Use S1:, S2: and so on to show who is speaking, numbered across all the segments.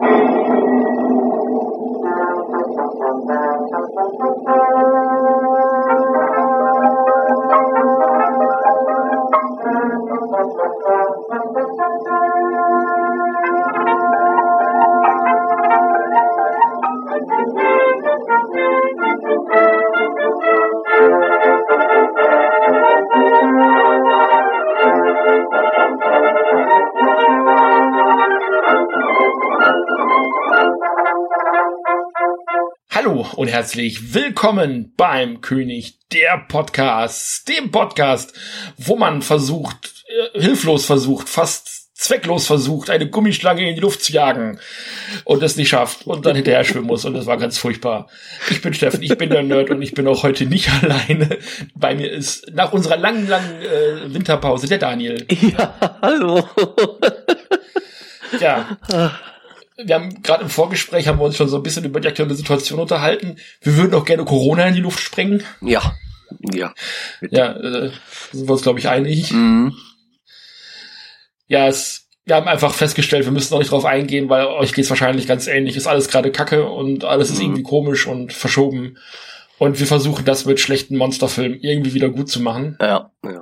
S1: Thank you.
S2: Hallo und herzlich willkommen beim König der Podcasts, dem Podcast, wo man versucht, äh, hilflos versucht, fast zwecklos versucht, eine Gummischlange in die Luft zu jagen und es nicht schafft und dann hinterher schwimmen muss und das war ganz furchtbar. Ich bin Steffen, ich bin der Nerd und ich bin auch heute nicht alleine. Bei mir ist nach unserer langen, langen äh, Winterpause der Daniel.
S3: Ja, hallo.
S2: Ja. Wir haben gerade im Vorgespräch haben wir uns schon so ein bisschen über die aktuelle Situation unterhalten. Wir würden auch gerne Corona in die Luft sprengen.
S3: Ja, ja.
S2: Ja, äh, sind wir uns, glaube ich, einig.
S3: Mhm.
S2: Ja, es, wir haben einfach festgestellt, wir müssen noch nicht drauf eingehen, weil euch geht's wahrscheinlich ganz ähnlich. Ist alles gerade Kacke und alles ist
S3: Mhm.
S2: irgendwie komisch und verschoben. Und wir versuchen das mit schlechten Monsterfilmen irgendwie wieder gut zu machen.
S3: Ja, ja.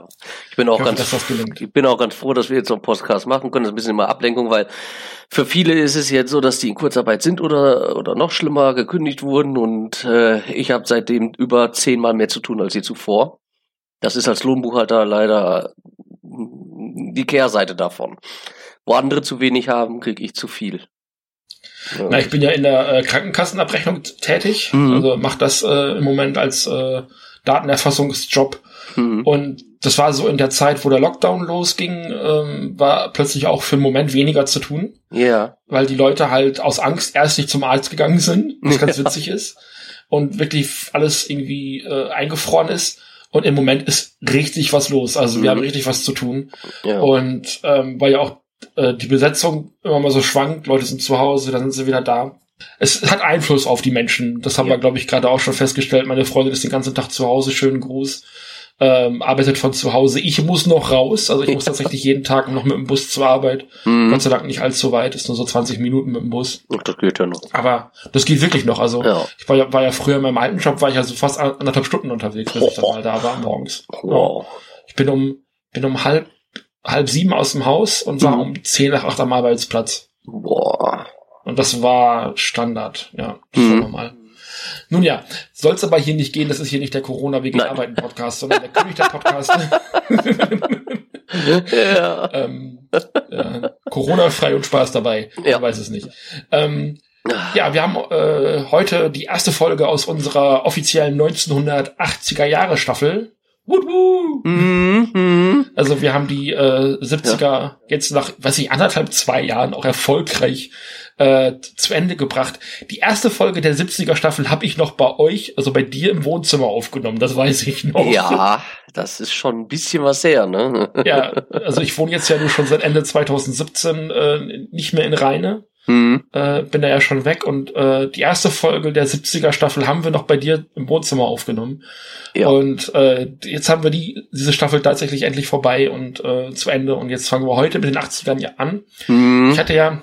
S3: Ich bin auch
S2: Ich hoffe,
S3: ganz,
S2: das
S3: ich bin auch ganz froh, dass wir jetzt so einen Podcast machen können. Das ist ein bisschen immer Ablenkung, weil für viele ist es jetzt so, dass die in Kurzarbeit sind oder oder noch schlimmer gekündigt wurden und äh, ich habe seitdem über zehnmal mehr zu tun als je zuvor. Das ist als Lohnbuchhalter leider die Kehrseite davon. Wo andere zu wenig haben, kriege ich zu viel.
S2: Na, ich bin ja in der äh, Krankenkassenabrechnung tätig.
S3: Mhm.
S2: Also mache das äh, im Moment als äh, Datenerfassungsjob.
S3: Mhm.
S2: Und das war so in der Zeit, wo der Lockdown losging, ähm, war plötzlich auch für einen Moment weniger zu tun,
S3: Ja.
S2: weil die Leute halt aus Angst erst nicht zum Arzt gegangen sind, was ganz
S3: Ja.
S2: witzig ist, und wirklich alles irgendwie äh, eingefroren ist. Und im Moment ist richtig was los. Also wir
S3: Mhm.
S2: haben richtig was zu tun.
S3: Ja.
S2: Und ähm, weil ja auch äh, die Besetzung immer mal so schwankt, Leute sind zu Hause, dann sind sie wieder da. Es hat Einfluss auf die Menschen. Das haben
S3: Ja.
S2: wir, glaube ich, gerade auch schon festgestellt. Meine Freundin ist den ganzen Tag zu Hause, schönen Gruß. Ähm, arbeitet von zu Hause. Ich muss noch raus. Also ich muss tatsächlich jeden Tag noch mit dem Bus zur Arbeit.
S3: Mhm.
S2: Gott sei Dank nicht allzu weit, ist nur so 20 Minuten mit dem Bus.
S3: Ach, Das geht ja noch.
S2: Aber das geht wirklich noch. Also
S3: Ja.
S2: ich war ja, war ja früher in meinem alten Job, war ich also fast anderthalb Stunden unterwegs, bis ich dann mal da war morgens.
S3: Wow.
S2: Ich bin um, bin um halb, halb sieben aus dem Haus und war
S3: Mhm.
S2: um zehn nach acht am Arbeitsplatz.
S3: Boah.
S2: Und das war Standard, ja. Das
S3: Mhm.
S2: war normal. Nun ja, soll es aber hier nicht gehen, das ist hier nicht der Corona wegen. Arbeiten Podcast, sondern der König der Podcast.
S3: Ja.
S2: ähm, äh, Corona frei und Spaß dabei.
S3: Ja.
S2: Ich weiß es nicht. Ähm, ja, wir haben äh, heute die erste Folge aus unserer offiziellen 1980er Jahre Staffel. Wut.
S3: Mhm. Mhm.
S2: Also wir haben die äh, 70er jetzt nach, weiß ich, anderthalb, zwei Jahren auch erfolgreich äh, zu Ende gebracht. Die erste Folge der 70er Staffel habe ich noch bei euch, also bei dir im Wohnzimmer aufgenommen, das weiß ich noch.
S3: Ja, das ist schon ein bisschen was her, ne?
S2: Ja, also ich wohne jetzt ja nur schon seit Ende 2017 äh, nicht mehr in Rheine,
S3: Mhm.
S2: äh, bin da ja schon weg und äh, die erste Folge der 70er Staffel haben wir noch bei dir im Wohnzimmer aufgenommen.
S3: Ja.
S2: Und äh, jetzt haben wir die diese Staffel tatsächlich endlich vorbei und äh, zu Ende und jetzt fangen wir heute mit den 80ern ja an.
S3: Mhm.
S2: Ich hatte ja,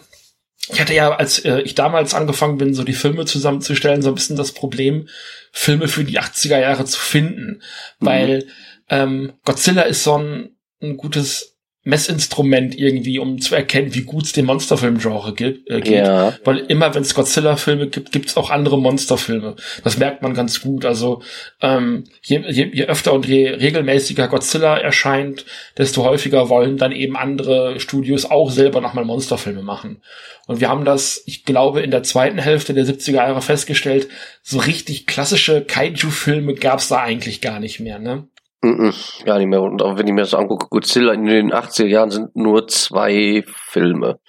S2: ich hatte ja, als äh, ich damals angefangen bin, so die Filme zusammenzustellen, so ein bisschen das Problem, Filme für die 80er Jahre zu finden.
S3: Mhm.
S2: Weil ähm, Godzilla ist so ein, ein gutes Messinstrument irgendwie, um zu erkennen, wie gut es den Monsterfilm-Genre gibt. Äh, geht.
S3: Ja.
S2: Weil immer, wenn es Godzilla-Filme gibt, gibt es auch andere Monsterfilme. Das merkt man ganz gut. Also ähm, je, je, je öfter und je regelmäßiger Godzilla erscheint, desto häufiger wollen dann eben andere Studios auch selber nochmal Monsterfilme machen. Und wir haben das, ich glaube, in der zweiten Hälfte der 70er Jahre festgestellt, so richtig klassische Kaiju-Filme gab es da eigentlich gar nicht mehr. Ne?
S3: Mhm. Gar nicht mehr. Und auch wenn ich mir das angucke, Godzilla in den 80er Jahren sind nur zwei Filme.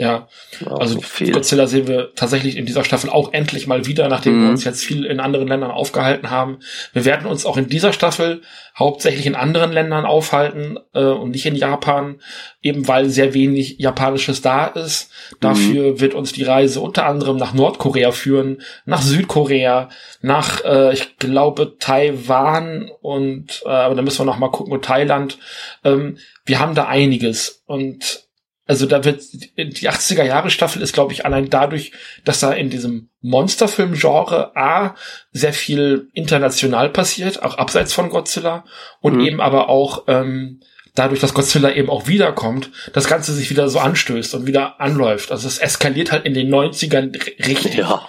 S2: Ja,
S3: Auch
S2: also
S3: viel.
S2: Godzilla sehen wir tatsächlich in dieser Staffel auch endlich mal wieder, nachdem
S3: Mhm.
S2: wir uns jetzt viel in anderen Ländern aufgehalten haben. Wir werden uns auch in dieser Staffel hauptsächlich in anderen Ländern aufhalten äh, und nicht in Japan, eben weil sehr wenig Japanisches da ist. Dafür wird uns die Reise unter anderem nach Nordkorea führen, nach Südkorea, nach, äh, ich glaube, Taiwan und, äh, aber da müssen wir noch mal gucken, und Thailand. Ähm, wir haben da einiges und also da wird die 80er Jahre Staffel ist glaube ich allein dadurch, dass da in diesem Monsterfilm Genre A sehr viel international passiert, auch abseits von Godzilla und
S3: Mhm.
S2: eben aber auch ähm, dadurch, dass Godzilla eben auch wiederkommt, das Ganze sich wieder so anstößt und wieder anläuft. Also es eskaliert halt in den 90ern r- richtig.
S3: Ja.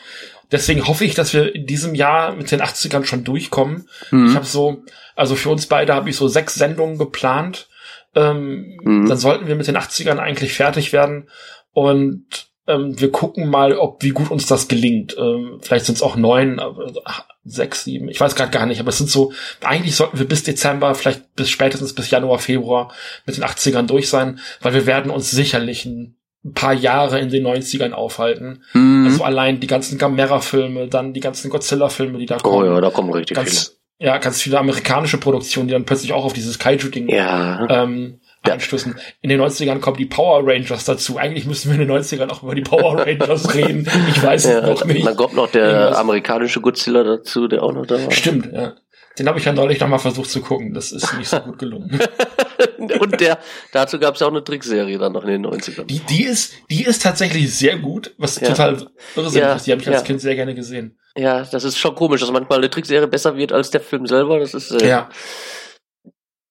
S2: Deswegen hoffe ich, dass wir in diesem Jahr mit den 80ern schon durchkommen. Ich
S3: Mhm.
S2: habe so, also für uns beide habe ich so sechs Sendungen geplant. Ähm,
S3: Mhm.
S2: Dann sollten wir mit den 80ern eigentlich fertig werden. Und ähm, wir gucken mal, ob wie gut uns das gelingt. Ähm, vielleicht sind es auch neun, ach, sechs, sieben, ich weiß gerade gar nicht. Aber es sind so, eigentlich sollten wir bis Dezember, vielleicht bis spätestens bis Januar, Februar mit den 80ern durch sein, weil wir werden uns sicherlich ein paar Jahre in den 90ern aufhalten.
S3: Mhm.
S2: Also allein die ganzen Gamera-Filme, dann die ganzen Godzilla-Filme, die da
S3: oh
S2: kommen.
S3: ja, da kommen richtig
S2: ganz, ja, ganz viele amerikanische Produktionen, die dann plötzlich auch auf dieses Kaiju-Ding.
S3: Ja.
S2: ähm,
S3: Ja.
S2: anstößen. In den 90ern kommen die Power Rangers dazu. Eigentlich müssten wir in den 90ern auch über die Power Rangers reden. Ich weiß es
S3: ja.
S2: noch nicht.
S3: Dann kommt noch der
S2: Irgendwas.
S3: amerikanische Godzilla dazu, der auch noch da war.
S2: Stimmt, ja. Den habe ich ja neulich noch mal versucht zu gucken. Das ist nicht so gut gelungen.
S3: Und der, dazu gab es ja auch eine Trickserie dann noch in den 90ern.
S2: Die, die ist, die ist tatsächlich sehr gut, was
S3: Ja.
S2: total irrsinnig
S3: Ja,
S2: ist. Die habe ich als
S3: ja.
S2: Kind sehr gerne gesehen.
S3: Ja, das ist schon komisch, dass manchmal eine Trickserie besser wird als der Film selber. Das ist äh,
S2: Ja.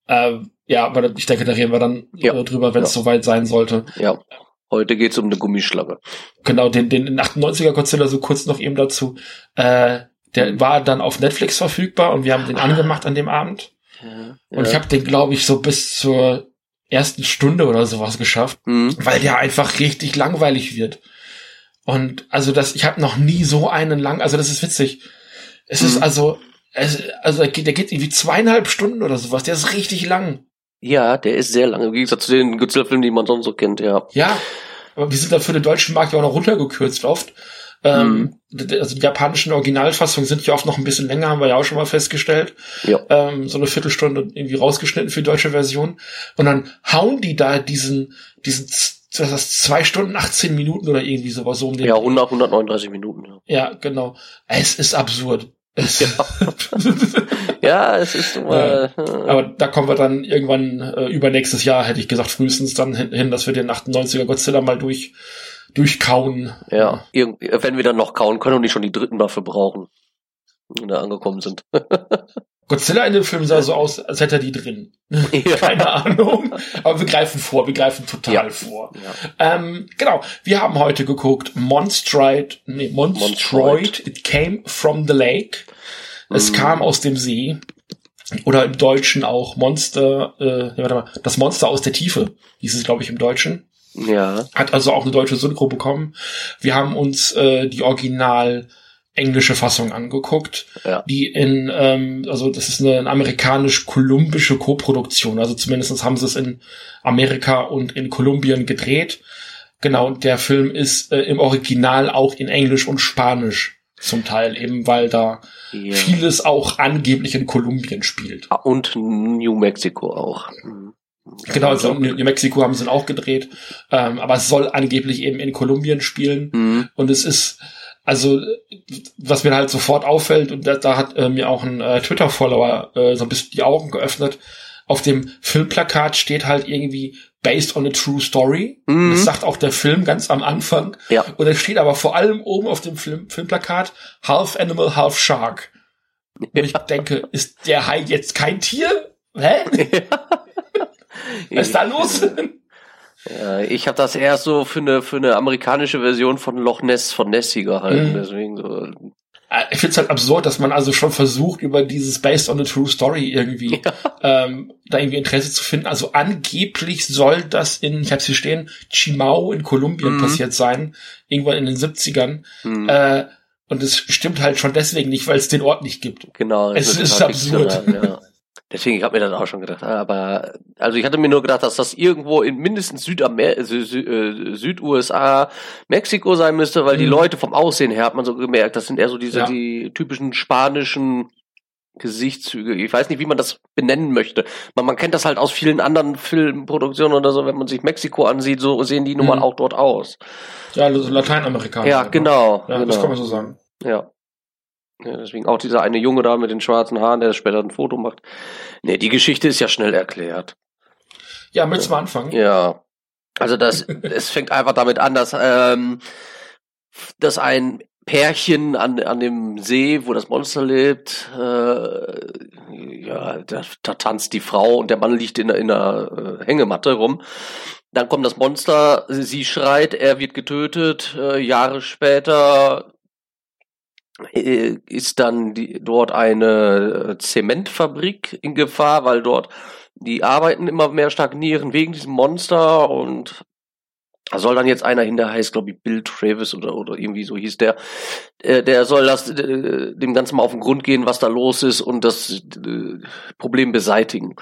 S2: Äh, ja, aber ich denke, da reden wir dann äh, drüber, wenn es soweit sein sollte.
S3: ja. Heute geht's um eine Gummischlange.
S2: Genau, den, den, den 98er Godzilla so kurz noch eben dazu. Äh, der war dann auf Netflix verfügbar und wir haben den angemacht an dem Abend.
S3: Ja,
S2: Und ich habe den, glaube ich, so bis zur ersten Stunde oder sowas geschafft,
S3: hm.
S2: weil der einfach richtig langweilig wird. Und also das, ich habe noch nie so einen lang, also das ist witzig. Es ist
S3: Mhm.
S2: also, es, also der geht, der geht irgendwie zweieinhalb Stunden oder sowas. Der ist richtig lang.
S3: ja, der ist sehr lang. Im Gegensatz zu den Godzilla-Filmen, die man sonst so kennt, ja.
S2: Ja, aber wir sind da für den deutschen Markt ja auch noch runtergekürzt oft. Ähm, d- also die japanischen Originalfassungen sind ja oft noch ein bisschen länger, haben wir ja auch schon mal festgestellt.
S3: Ja.
S2: Ähm, so eine Viertelstunde irgendwie rausgeschnitten für die deutsche Version. Und dann hauen die da diesen, diesen, das ist zwei Stunden, 18 Minuten oder irgendwie sowas so um den.
S3: Ja, 100, 139 Minuten. Ja,
S2: Ja, genau. Es ist absurd. Es
S3: ja es ist mal. äh,
S2: Aber da kommen wir dann irgendwann äh, übernächstes Jahr, hätte ich gesagt, frühestens dann hin, hin, dass wir den 98er Godzilla mal durch, durchkauen.
S3: ja, wenn wir dann noch kauen können und nicht schon die dritten dafür brauchen. Wenn wir angekommen sind.
S2: Godzilla in dem Film sah so aus, als hätte er die drin.
S3: ja.
S2: Keine Ahnung. Aber wir greifen vor, wir greifen total
S3: Ja.
S2: vor.
S3: Ja.
S2: Ähm, genau, wir haben heute geguckt Monstroid, nee, Monstroid,
S3: Monstroid.
S2: It Came from the Lake. Es
S3: Mhm.
S2: kam aus dem See. Oder im Deutschen auch Monster, äh, nee, warte mal, das Monster aus der Tiefe, hieß es, glaube ich, im Deutschen.
S3: Ja.
S2: Hat also auch eine deutsche Synchro bekommen. Wir haben uns äh, die original englische Fassung angeguckt,
S3: Ja.
S2: die in, ähm, also das ist eine amerikanisch-kolumbische Koproduktion. Also zumindest haben sie es in Amerika und in Kolumbien gedreht. Genau, und der Film ist äh, im Original auch in Englisch und Spanisch zum Teil, eben weil da
S3: ja.
S2: vieles auch angeblich in Kolumbien spielt.
S3: Ah, Und New Mexico auch. Mhm.
S2: Genau, also in New Mexico haben sie ihn auch gedreht, ähm, aber es soll angeblich eben in Kolumbien spielen.
S3: Mhm.
S2: Und es ist, also, was mir halt sofort auffällt, und da, da hat äh, mir auch ein äh, Twitter-Follower äh, so ein bisschen die Augen geöffnet, auf dem Filmplakat steht halt irgendwie based on a true story.
S3: Mhm.
S2: Das sagt auch der Film ganz am Anfang.
S3: Ja.
S2: Und es steht aber vor allem oben auf dem Film, Filmplakat half animal, half shark. Und ich denke, ist der Hai jetzt kein Tier? Hä? Was ist da los?
S3: Ja, ich habe das eher so für eine für eine amerikanische Version von Loch Ness von Nessie gehalten.
S2: Mhm.
S3: Deswegen so.
S2: Äh, Ich finde es halt absurd, dass man also schon versucht, über dieses Based on a True Story irgendwie ähm, da irgendwie Interesse zu finden. Also angeblich soll das in, ich habe hier stehen, Chimao in Kolumbien
S3: Mhm.
S2: passiert sein, irgendwann in den 70ern.
S3: Hm,
S2: Äh, und es stimmt halt schon deswegen nicht, weil es den Ort nicht gibt.
S3: genau.
S2: es ist
S3: total
S2: absurd.
S3: Ja. Deswegen, ich habe mir das auch schon gedacht. Aber also ich hatte mir nur gedacht, dass das irgendwo in mindestens Südamer Sü Sü äh, Süd-USA, Mexiko sein müsste, weil mhm. die Leute vom Aussehen her hat man so gemerkt, das sind eher so diese ja. die typischen spanischen Gesichtszüge. Ich weiß nicht, wie man das benennen möchte. Man, man kennt das halt aus vielen anderen Filmproduktionen oder so, wenn man sich Mexiko ansieht, so sehen die nun mal mhm. auch dort aus.
S2: Ja, Lateinamerikaner.
S3: Ja, genau.
S2: Ja,
S3: genau.
S2: das kann man so sagen.
S3: Ja. Ja, deswegen auch dieser eine Junge da mit den schwarzen Haaren, der später ein Foto macht. Nee, die Geschichte ist ja schnell erklärt.
S2: Ja, möchtest du mal anfangen?
S3: Ja. Also das, es fängt einfach damit an, dass, ähm, dass ein Pärchen an, an dem See, wo das Monster lebt, äh, ja, da, da tanzt die Frau und der Mann liegt in, in einer äh, Hängematte rum. Dann kommt das Monster, sie schreit, er wird getötet. Äh, Jahre später ist dann die, dort eine äh, Zementfabrik in Gefahr, weil dort die Arbeiten immer mehr stagnieren wegen diesem Monster und da soll dann jetzt einer hinter heißt, glaube ich, Bill Travis oder, oder irgendwie so hieß der, äh, der soll das äh, dem Ganzen mal auf den Grund gehen, was da los ist und das äh, Problem beseitigen.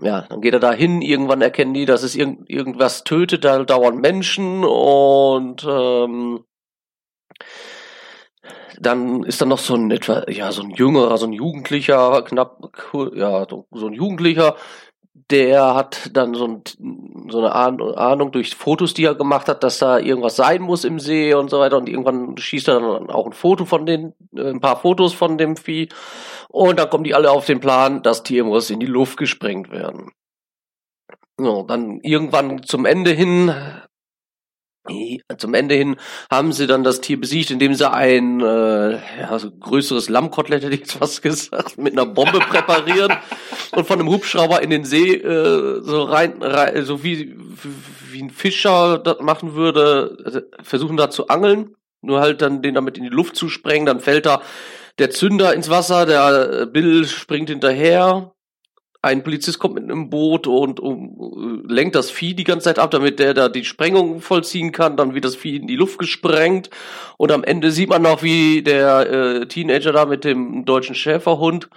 S3: Ja, dann geht er da hin, irgendwann erkennen die, dass es irgend, irgendwas tötet, da dauern Menschen und ähm, dann ist da noch so ein etwa, ja, so ein jüngerer, so ein Jugendlicher, knapp, ja, so ein Jugendlicher, der hat dann so, ein, so eine Ahnung durch Fotos, die er gemacht hat, dass da irgendwas sein muss im See und so weiter. Und irgendwann schießt er dann auch ein Foto von den, äh, ein paar Fotos von dem Vieh. Und dann kommen die alle auf den Plan, das Tier muss in die Luft gesprengt werden. So, dann irgendwann zum Ende hin zum Ende hin haben sie dann das Tier besiegt, indem sie ein äh, ja, so größeres Lammkotelett, hätte ich jetzt fast gesagt, mit einer Bombe präparieren und von einem Hubschrauber in den See äh, so rein, rein so wie, wie ein Fischer das machen würde, also versuchen da zu angeln, nur halt dann den damit in die Luft zu sprengen, dann fällt da der Zünder ins Wasser, der Bill springt hinterher ein Polizist kommt mit einem Boot und um, lenkt das Vieh die ganze Zeit ab, damit der da die Sprengung vollziehen kann. Dann wird das Vieh in die Luft gesprengt und am Ende sieht man noch, wie der äh, Teenager da mit dem deutschen Schäferhund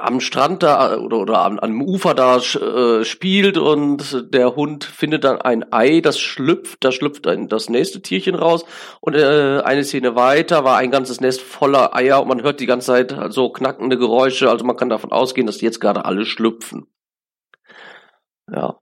S3: am Strand da oder, oder am, am Ufer da äh, spielt und der Hund findet dann ein Ei, das schlüpft, da schlüpft ein, das nächste Tierchen raus und äh, eine Szene weiter war ein ganzes Nest voller Eier und man hört die ganze Zeit so knackende Geräusche, also man kann davon ausgehen, dass die jetzt gerade alle schlüpfen. Ja.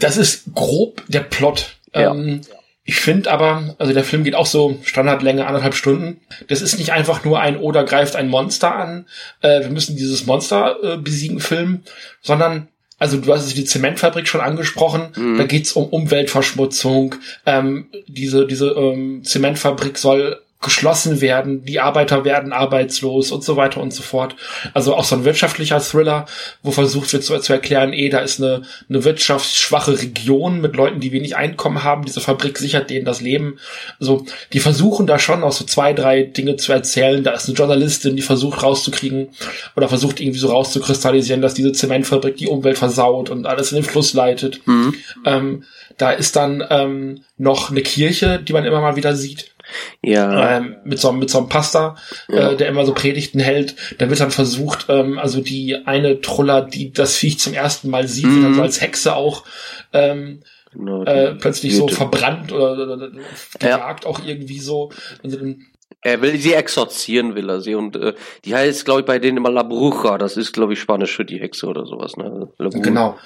S2: Das ist grob der Plot. Ja. Ähm, ich finde aber, also der Film geht auch so Standardlänge anderthalb Stunden. Das ist nicht einfach nur ein oder greift ein Monster an. Äh, wir müssen dieses Monster äh, besiegen Film, sondern also du hast die Zementfabrik schon angesprochen. Mhm. Da geht's um Umweltverschmutzung. Ähm, diese diese ähm, Zementfabrik soll geschlossen werden, die Arbeiter werden arbeitslos und so weiter und so fort. Also auch so ein wirtschaftlicher Thriller, wo versucht wird zu, zu erklären, eh, da ist eine, eine wirtschaftsschwache Region mit Leuten, die wenig Einkommen haben. Diese Fabrik sichert denen das Leben. Also die versuchen da schon auch so zwei, drei Dinge zu erzählen. Da ist eine Journalistin, die versucht rauszukriegen oder versucht irgendwie so rauszukristallisieren, dass diese Zementfabrik die Umwelt versaut und alles in den Fluss leitet. Mhm. Ähm, da ist dann ähm, noch eine Kirche, die man immer mal wieder sieht
S3: ja.
S2: Ähm, mit so, mit so einem Pastor, ja. äh, der immer so Predigten hält. Da wird dann versucht, ähm, also die eine Truller, die das Viech zum ersten Mal sieht, mhm. dann so als Hexe auch ähm, genau, äh, plötzlich so verbrannt oder, oder, oder gejagt ja. auch irgendwie so. Also dann
S3: er will sie exorzieren, will er sie. Und äh, die heißt, glaube ich, bei denen immer La Bruja. Das ist, glaube ich, Spanisch für die Hexe oder sowas. Ne?
S2: Genau.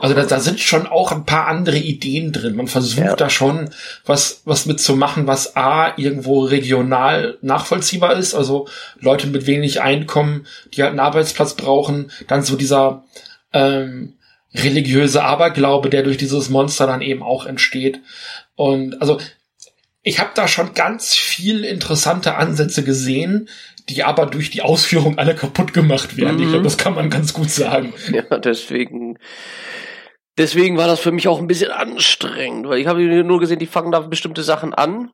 S2: Also da, da sind schon auch ein paar andere Ideen drin. Man versucht ja. da schon was, was mitzumachen, was A, irgendwo regional nachvollziehbar ist. Also Leute mit wenig Einkommen, die halt einen Arbeitsplatz brauchen. Dann so dieser ähm, religiöse Aberglaube, der durch dieses Monster dann eben auch entsteht. Und also ich habe da schon ganz viel interessante Ansätze gesehen, die aber durch die Ausführung alle kaputt gemacht werden. Mhm. Ich glaube, das kann man ganz gut sagen.
S3: Ja, deswegen. Deswegen war das für mich auch ein bisschen anstrengend, weil ich habe nur gesehen, die fangen da bestimmte Sachen an.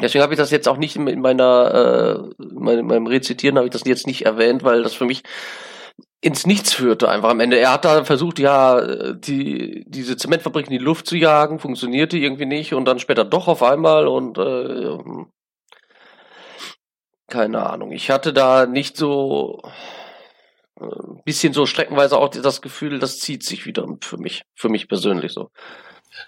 S3: Deswegen habe ich das jetzt auch nicht in meiner, äh, in meinem Rezitieren habe ich das jetzt nicht erwähnt, weil das für mich ins Nichts führte einfach am Ende. Er hat da versucht, ja, die, diese Zementfabrik in die Luft zu jagen, funktionierte irgendwie nicht und dann später doch auf einmal und äh, keine Ahnung. Ich hatte da nicht so, Ein bisschen so streckenweise auch das Gefühl, das zieht sich wieder für mich, für mich persönlich so.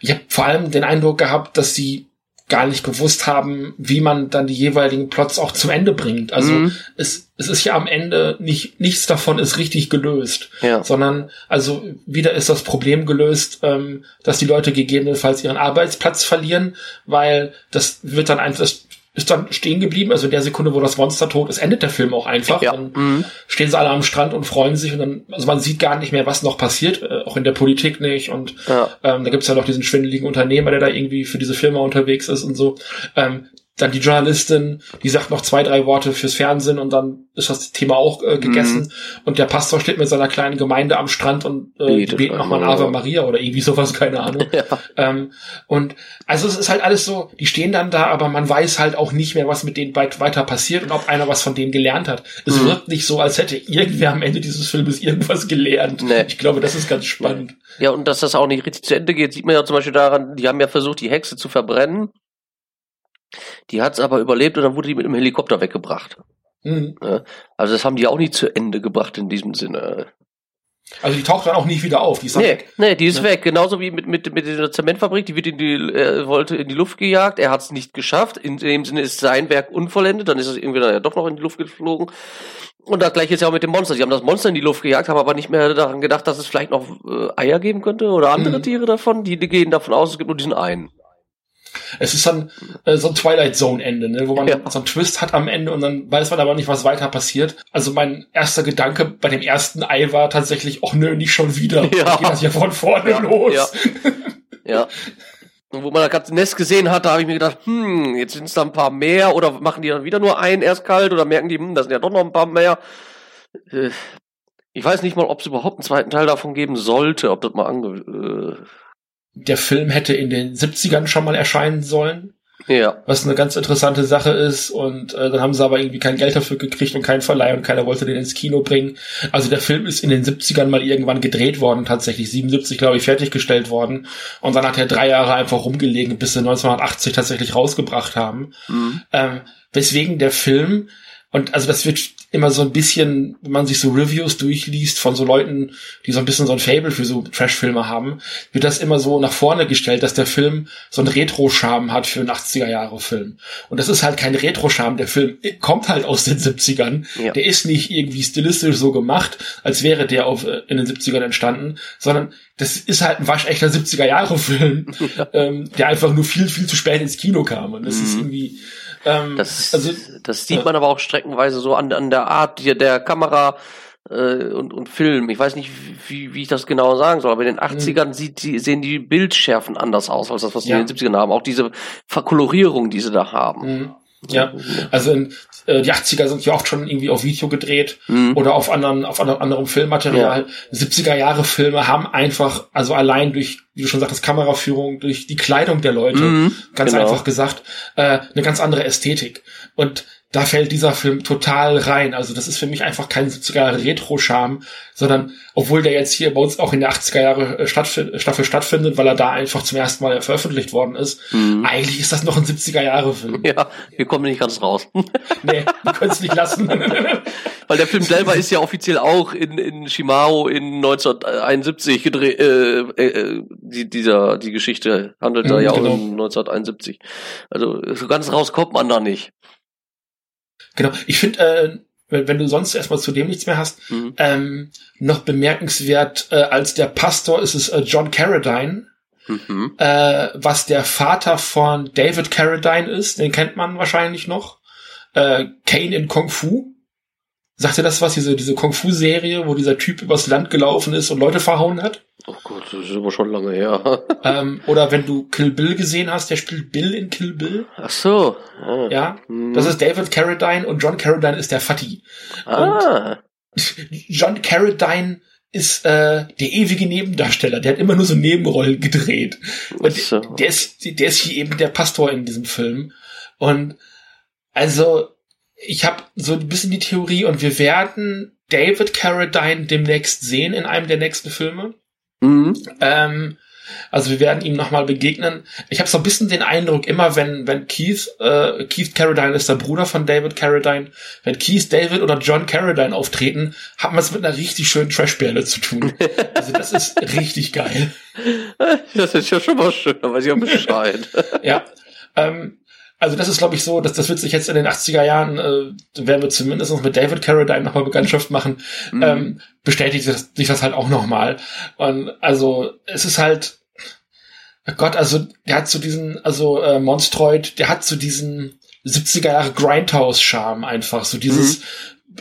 S2: Ich habe vor allem den Eindruck gehabt, dass sie gar nicht gewusst haben, wie man dann die jeweiligen Plots auch zum Ende bringt. Also mhm. es, es ist ja am Ende nicht nichts davon ist richtig gelöst, ja. sondern also wieder ist das Problem gelöst, ähm, dass die Leute gegebenenfalls ihren Arbeitsplatz verlieren, weil das wird dann einfach ist dann stehen geblieben. Also in der Sekunde, wo das Monster tot ist, endet der Film auch einfach. Ja. Dann mhm. stehen sie alle am Strand und freuen sich und dann, also man sieht gar nicht mehr, was noch passiert, äh, auch in der Politik nicht. Und ja. ähm, da gibt's ja noch diesen schwindeligen Unternehmer, der da irgendwie für diese Firma unterwegs ist und so. Ähm, dann die Journalistin, die sagt noch zwei, drei Worte fürs Fernsehen und dann ist das Thema auch äh, gegessen. Mhm. Und der Pastor steht mit seiner kleinen Gemeinde am Strand und äh, betet, betet nochmal Ave Maria oder irgendwie sowas, keine Ahnung. ja. ähm, und also es ist halt alles so, die stehen dann da, aber man weiß halt auch nicht mehr, was mit denen weiter passiert und ob einer was von denen gelernt hat. Es mhm. wirkt nicht so, als hätte irgendwer am Ende dieses Filmes irgendwas gelernt. Nee. Ich glaube, das ist ganz spannend.
S3: Ja, und dass das auch nicht richtig zu Ende geht, sieht man ja zum Beispiel daran, die haben ja versucht, die Hexe zu verbrennen die hat es aber überlebt und dann wurde die mit dem Helikopter weggebracht. Mhm. Also das haben die auch nicht zu Ende gebracht in diesem Sinne.
S2: Also die taucht dann auch nicht wieder auf, die ist
S3: nee, weg. Nee, die ist ja. weg. Genauso wie mit, mit, mit dieser Zementfabrik, die wird in die, er wollte in die Luft gejagt, er hat es nicht geschafft. In dem Sinne ist sein Werk unvollendet, dann ist es irgendwie dann ja doch noch in die Luft geflogen. Und das gleiche ist ja auch mit dem Monster. Sie haben das Monster in die Luft gejagt, haben aber nicht mehr daran gedacht, dass es vielleicht noch äh, Eier geben könnte oder andere mhm. Tiere davon. Die, die gehen davon aus, es gibt nur diesen einen.
S2: Es ist dann äh, so ein Twilight Zone Ende, ne, wo man ja. so einen Twist hat am Ende und dann weiß man aber nicht, was weiter passiert. Also mein erster Gedanke bei dem ersten Ei war tatsächlich, ach nö, nicht schon wieder. Ja. Geht das ja von vorne ja. los.
S3: Ja. ja. Und wo man das ganze Nest gesehen hat, da habe ich mir gedacht, hm, jetzt sind es da ein paar mehr oder machen die dann wieder nur einen erst kalt oder merken die, hm, da sind ja doch noch ein paar mehr. Äh, ich weiß nicht mal, ob es überhaupt einen zweiten Teil davon geben sollte, ob das mal ange äh,
S2: der Film hätte in den 70ern schon mal erscheinen sollen.
S3: Ja.
S2: Was eine ganz interessante Sache ist. Und äh, dann haben sie aber irgendwie kein Geld dafür gekriegt und keinen Verleih und keiner wollte den ins Kino bringen. Also der Film ist in den 70ern mal irgendwann gedreht worden, tatsächlich 77, glaube ich, fertiggestellt worden. Und dann hat er drei Jahre einfach rumgelegen, bis sie 1980 tatsächlich rausgebracht haben. Mhm. Ähm, weswegen der Film und also das wird immer so ein bisschen, wenn man sich so Reviews durchliest von so Leuten, die so ein bisschen so ein Fable für so Trash-Filme haben, wird das immer so nach vorne gestellt, dass der Film so einen Retro-Charme hat für einen 80er-Jahre-Film. Und das ist halt kein Retro-Charme. Der Film kommt halt aus den 70ern. Ja. Der ist nicht irgendwie stilistisch so gemacht, als wäre der auf, äh, in den 70ern entstanden, sondern das ist halt ein waschechter 70er-Jahre-Film, ja. ähm, der einfach nur viel, viel zu spät ins Kino kam. Und das mhm. ist irgendwie,
S3: ähm, das, also, das sieht man aber auch streckenweise so an, an der Art der, der Kamera äh, und, und Film. Ich weiß nicht, wie, wie ich das genau sagen soll, aber in den 80ern mhm. sieht die, sehen die Bildschärfen anders aus als das, was ja. die in den 70ern haben. Auch diese Verkolorierung, die sie da haben.
S2: Mhm. Ja, also in, äh, die 80er sind ja oft schon irgendwie auf Video gedreht mhm. oder auf anderen, auf anderen, anderem Filmmaterial. Ja. 70er Jahre Filme haben einfach, also allein durch, wie du schon sagtest, Kameraführung, durch die Kleidung der Leute, mhm. ganz genau. einfach gesagt, äh, eine ganz andere Ästhetik. Und da fällt dieser Film total rein. Also das ist für mich einfach kein 70er Jahre Retro-Charme, sondern obwohl der jetzt hier bei uns auch in der 80er Jahre äh, Stattf Staffel stattfindet, weil er da einfach zum ersten Mal veröffentlicht worden ist, mhm. eigentlich ist das noch ein 70er Jahre Film.
S3: Ja, wir kommen nicht ganz raus.
S2: nee, wir können es nicht lassen.
S3: weil der Film selber ist ja offiziell auch in, in Shimao in 1971 gedreht, äh, äh, die, dieser, die Geschichte handelt da mhm, ja genau. auch in 1971. Also so ganz raus kommt man da nicht.
S2: Genau. Ich finde, äh, wenn, wenn du sonst erstmal zu dem nichts mehr hast, mhm. ähm, noch bemerkenswert äh, als der Pastor ist es äh, John Carradine, mhm. äh, was der Vater von David Carradine ist, den kennt man wahrscheinlich noch. Äh, Kane in Kung Fu. Sagt ihr das was, diese, diese Kung-Fu-Serie, wo dieser Typ übers Land gelaufen ist und Leute verhauen hat?
S3: Oh Gott, das ist aber schon lange her.
S2: ähm, oder wenn du Kill Bill gesehen hast, der spielt Bill in Kill Bill.
S3: Ach so.
S2: Ah. Ja, hm. das ist David Carradine und John Carradine ist der Fatty. Ah. Und John Carradine ist äh, der ewige Nebendarsteller. Der hat immer nur so Nebenrollen gedreht. Und so. der, ist, der ist hier eben der Pastor in diesem Film. Und also ich habe so ein bisschen die Theorie und wir werden David Carradine demnächst sehen in einem der nächsten Filme. Mhm. Ähm, Also wir werden ihm nochmal begegnen. Ich habe so ein bisschen den Eindruck, immer wenn, wenn Keith, äh, Keith Carradine ist der Bruder von David Carradine, wenn Keith, David oder John Carradine auftreten, hat man es mit einer richtig schönen Trashperle zu tun. Also das ist richtig geil.
S3: Das ist ja schon mal schön, aber sie haben Bescheid.
S2: ja. Ähm, also das ist, glaube ich, so, dass das wird sich jetzt in den 80er Jahren, äh, werden wir zumindest noch mit David Carradine nochmal Bekanntschaft machen, mhm. ähm, bestätigt sich das halt auch nochmal. Und also es ist halt, oh Gott, also der hat so diesen, also äh, Monstroid, der hat so diesen 70er Jahre Grindhouse-Charme einfach, so dieses mhm.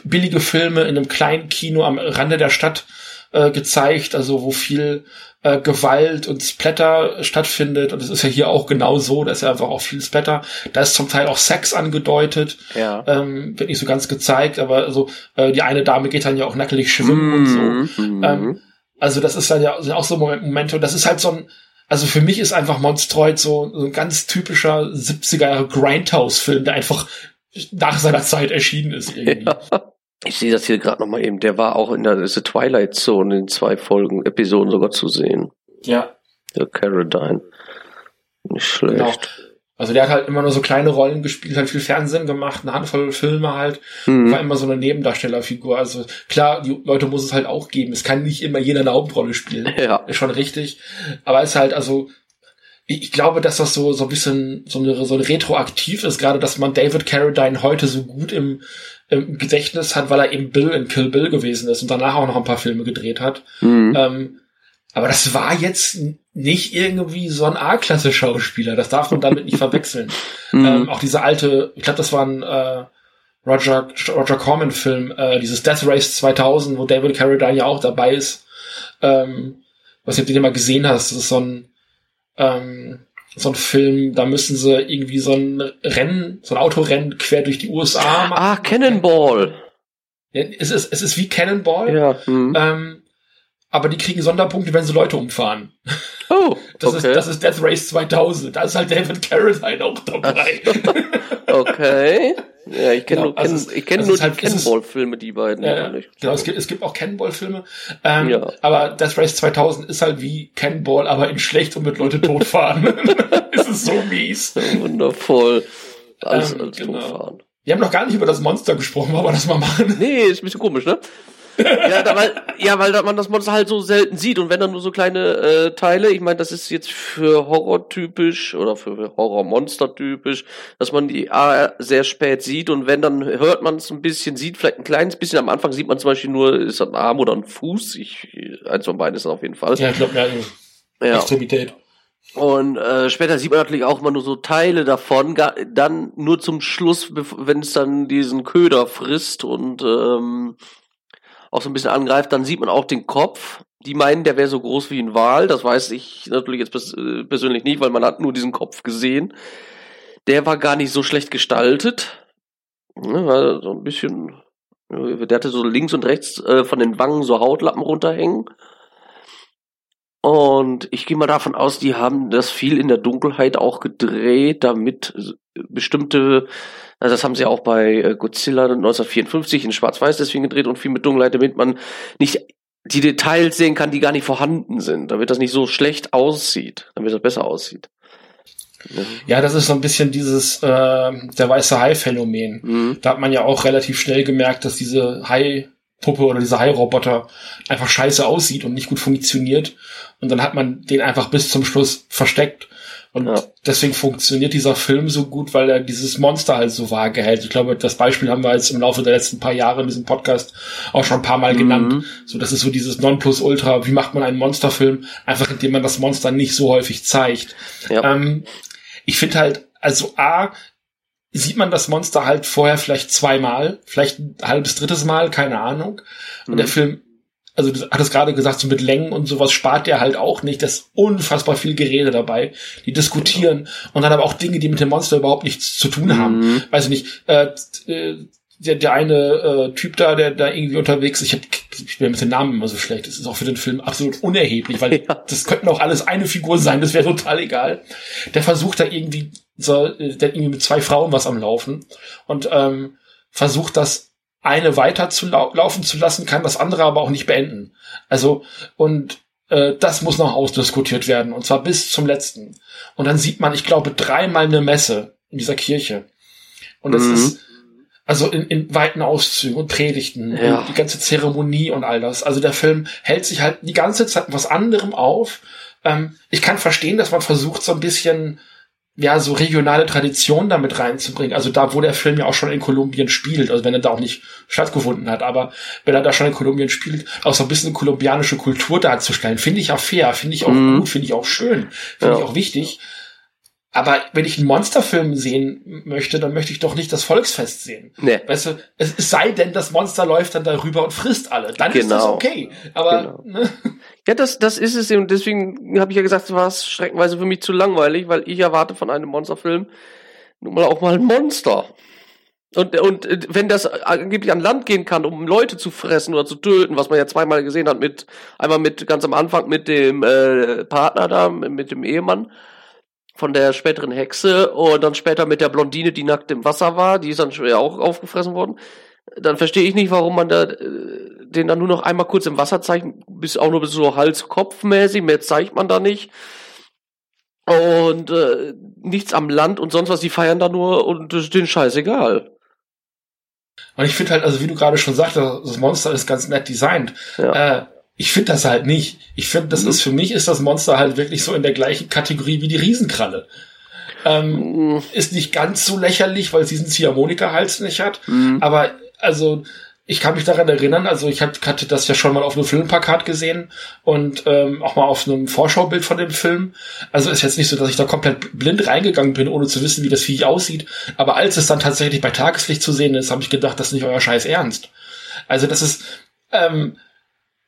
S2: billige Filme in einem kleinen Kino am Rande der Stadt äh, gezeigt, also wo viel äh, Gewalt und Splatter stattfindet. Und es ist ja hier auch genau so, da ist ja einfach auch viel Splatter. Da ist zum Teil auch Sex angedeutet.
S3: Ja.
S2: Ähm, wird nicht so ganz gezeigt, aber so, äh, die eine Dame geht dann ja auch nackelig schwimmen mm, und so. Mm. Ähm, also das ist dann ja auch so Momente. Und das ist halt so ein, also für mich ist einfach Monstroid so, so ein ganz typischer 70er Jahre Grindhouse-Film, der einfach nach seiner Zeit erschienen ist irgendwie. Ja.
S3: Ich sehe das hier gerade nochmal eben. Der war auch in der The Twilight Zone in zwei Folgen, Episoden sogar zu sehen.
S2: Ja.
S3: Der Caradine. Nicht schlecht. Genau.
S2: Also der hat halt immer nur so kleine Rollen gespielt, hat viel Fernsehen gemacht, eine Handvoll Filme halt, mhm. war immer so eine Nebendarstellerfigur. Also klar, die Leute muss es halt auch geben. Es kann nicht immer jeder eine Hauptrolle spielen.
S3: Ja.
S2: Ist schon richtig. Aber es ist halt, also, ich, glaube, dass das so, so ein bisschen so eine, so eine retroaktiv ist, gerade dass man David Carradine heute so gut im, im Gedächtnis hat, weil er eben Bill in Kill Bill gewesen ist und danach auch noch ein paar Filme gedreht hat. Mhm. Ähm, aber das war jetzt nicht irgendwie so ein A-Klasse-Schauspieler. Das darf man damit nicht verwechseln. Mhm. Ähm, auch diese alte, ich glaube, das war ein äh, Roger, Roger Corman-Film, äh, dieses Death Race 2000, wo David Carradine ja auch dabei ist. Ähm, was du den mal gesehen hast, das ist so ein ähm, so ein Film, da müssen sie irgendwie so ein Rennen, so ein Autorennen quer durch die USA
S3: machen. Ah, Cannonball.
S2: Ja, es ist, es ist wie Cannonball.
S3: Ja.
S2: Mhm. Ähm, aber die kriegen Sonderpunkte, wenn sie Leute umfahren.
S3: Oh,
S2: das okay. ist das ist Death Race 2000. Da ist halt David Carradine auch dabei.
S3: okay. Ja, ich kenne genau, nur, also kenn, ich kenn nur die halt, Cannonball-Filme, die beiden.
S2: Ja, ja, genau, es gibt, es gibt auch Cannonball-Filme. Ähm, ja. Aber Death Race 2000 ist halt wie Cannonball, aber in schlecht und mit Leute totfahren. es ist so mies.
S3: Wundervoll. Alles, ähm, alles genau. totfahren.
S2: Wir haben noch gar nicht über das Monster gesprochen, wollen wir das mal machen?
S3: Nee, ist ein bisschen komisch, ne? Ja, da, weil, ja, weil man das Monster halt so selten sieht und wenn dann nur so kleine äh, Teile, ich meine, das ist jetzt für Horror typisch oder für Horror-Monster typisch, dass man die A sehr spät sieht und wenn, dann hört man es ein bisschen, sieht vielleicht ein kleines bisschen, am Anfang sieht man zum Beispiel nur, ist das ein Arm oder ein Fuß, ich, eins von beiden ist das auf jeden Fall.
S2: Ja, ich glaube, ja, ja. Extremität.
S3: Und äh, später sieht man natürlich auch immer nur so Teile davon, gar, dann nur zum Schluss, wenn es dann diesen Köder frisst und ähm, auch so ein bisschen angreift, dann sieht man auch den Kopf. Die meinen, der wäre so groß wie ein Wal. Das weiß ich natürlich jetzt äh, persönlich nicht, weil man hat nur diesen Kopf gesehen. Der war gar nicht so schlecht gestaltet. Ne, war so ein bisschen, der hatte so links und rechts äh, von den Wangen so Hautlappen runterhängen. Und ich gehe mal davon aus, die haben das viel in der Dunkelheit auch gedreht, damit bestimmte also das haben sie auch bei äh, Godzilla 1954 in Schwarz-Weiß deswegen gedreht und viel mit Dunkelheit, damit man nicht die Details sehen kann, die gar nicht vorhanden sind, damit das nicht so schlecht aussieht, damit das besser aussieht.
S2: Ja, das ist so ein bisschen dieses äh, der weiße Hai-Phänomen. Mhm. Da hat man ja auch relativ schnell gemerkt, dass diese Hai-Puppe oder dieser Hai-Roboter einfach scheiße aussieht und nicht gut funktioniert. Und dann hat man den einfach bis zum Schluss versteckt. Und ja. deswegen funktioniert dieser Film so gut, weil er dieses Monster halt so vage hält. Ich glaube, das Beispiel haben wir jetzt im Laufe der letzten paar Jahre in diesem Podcast auch schon ein paar Mal mhm. genannt. So, das ist so dieses Nonplusultra. Wie macht man einen Monsterfilm? Einfach indem man das Monster nicht so häufig zeigt. Ja. Ähm, ich finde halt, also A, sieht man das Monster halt vorher vielleicht zweimal, vielleicht ein halbes, drittes Mal, keine Ahnung. Und mhm. der Film also du hattest gerade gesagt, so mit Längen und sowas spart der halt auch nicht. Das ist unfassbar viel Gerede dabei. Die diskutieren und dann aber auch Dinge, die mit dem Monster überhaupt nichts zu tun haben. Mhm. Weiß ich nicht. Äh, äh, der, der eine äh, Typ da, der da irgendwie unterwegs ist, ich, hab, ich bin mit den Namen immer so schlecht. Das ist auch für den Film absolut unerheblich, weil ja. das könnten auch alles eine Figur sein, das wäre total egal. Der versucht da irgendwie, so, äh, der irgendwie mit zwei Frauen was am Laufen und ähm, versucht das eine weiter zu lau laufen zu lassen, kann das andere aber auch nicht beenden. Also, und äh, das muss noch ausdiskutiert werden und zwar bis zum letzten. Und dann sieht man, ich glaube, dreimal eine Messe in dieser Kirche. Und es mhm. ist also in, in weiten Auszügen und Predigten ja. und die ganze Zeremonie und all das. Also der Film hält sich halt die ganze Zeit was anderem auf. Ähm, ich kann verstehen, dass man versucht, so ein bisschen ja, so regionale Tradition damit reinzubringen. Also da, wo der Film ja auch schon in Kolumbien spielt, also wenn er da auch nicht stattgefunden hat, aber wenn er da schon in Kolumbien spielt, auch so ein bisschen kolumbianische Kultur darzustellen, finde ich auch fair, finde ich auch mhm. gut, finde ich auch schön, finde ja. ich auch wichtig. Aber wenn ich einen Monsterfilm sehen möchte, dann möchte ich doch nicht das Volksfest sehen. Nee. Weißt du, es, es sei denn, das Monster läuft dann darüber und frisst alle. Dann genau. ist das okay. Aber
S3: genau. ne? Ja, das, das ist es und deswegen habe ich ja gesagt, war es schreckenweise für mich zu langweilig, weil ich erwarte von einem Monsterfilm nun mal auch mal ein Monster. Und, und wenn das angeblich an Land gehen kann, um Leute zu fressen oder zu töten, was man ja zweimal gesehen hat, mit einmal mit ganz am Anfang mit dem äh, Partner da, mit dem Ehemann, von der späteren Hexe und dann später mit der Blondine, die nackt im Wasser war, die ist dann ja auch aufgefressen worden. Dann verstehe ich nicht, warum man da äh, den dann nur noch einmal kurz im Wasser zeigt, bis auch nur bis so Hals-Kopf-mäßig, mehr zeigt man da nicht. Und äh, nichts am Land und sonst was, die feiern da nur und das ist denen scheißegal.
S2: Und ich finde halt, also wie du gerade schon sagtest, das Monster ist ganz nett designt. Ja. Äh, ich finde das halt nicht. Ich finde, das mhm. ist für mich ist das Monster halt wirklich so in der gleichen Kategorie wie die Riesenkralle. Ähm, mhm. Ist nicht ganz so lächerlich, weil es diesen Ziehharmonika-Hals nicht hat. Mhm. Aber also ich kann mich daran erinnern, also ich hatte das ja schon mal auf einem Filmplakat gesehen und ähm, auch mal auf einem Vorschaubild von dem Film. Also ist jetzt nicht so, dass ich da komplett blind reingegangen bin, ohne zu wissen, wie das Viech aussieht. Aber als es dann tatsächlich bei Tageslicht zu sehen ist, habe ich gedacht, das ist nicht euer Scheiß Ernst. Also das ist, ähm,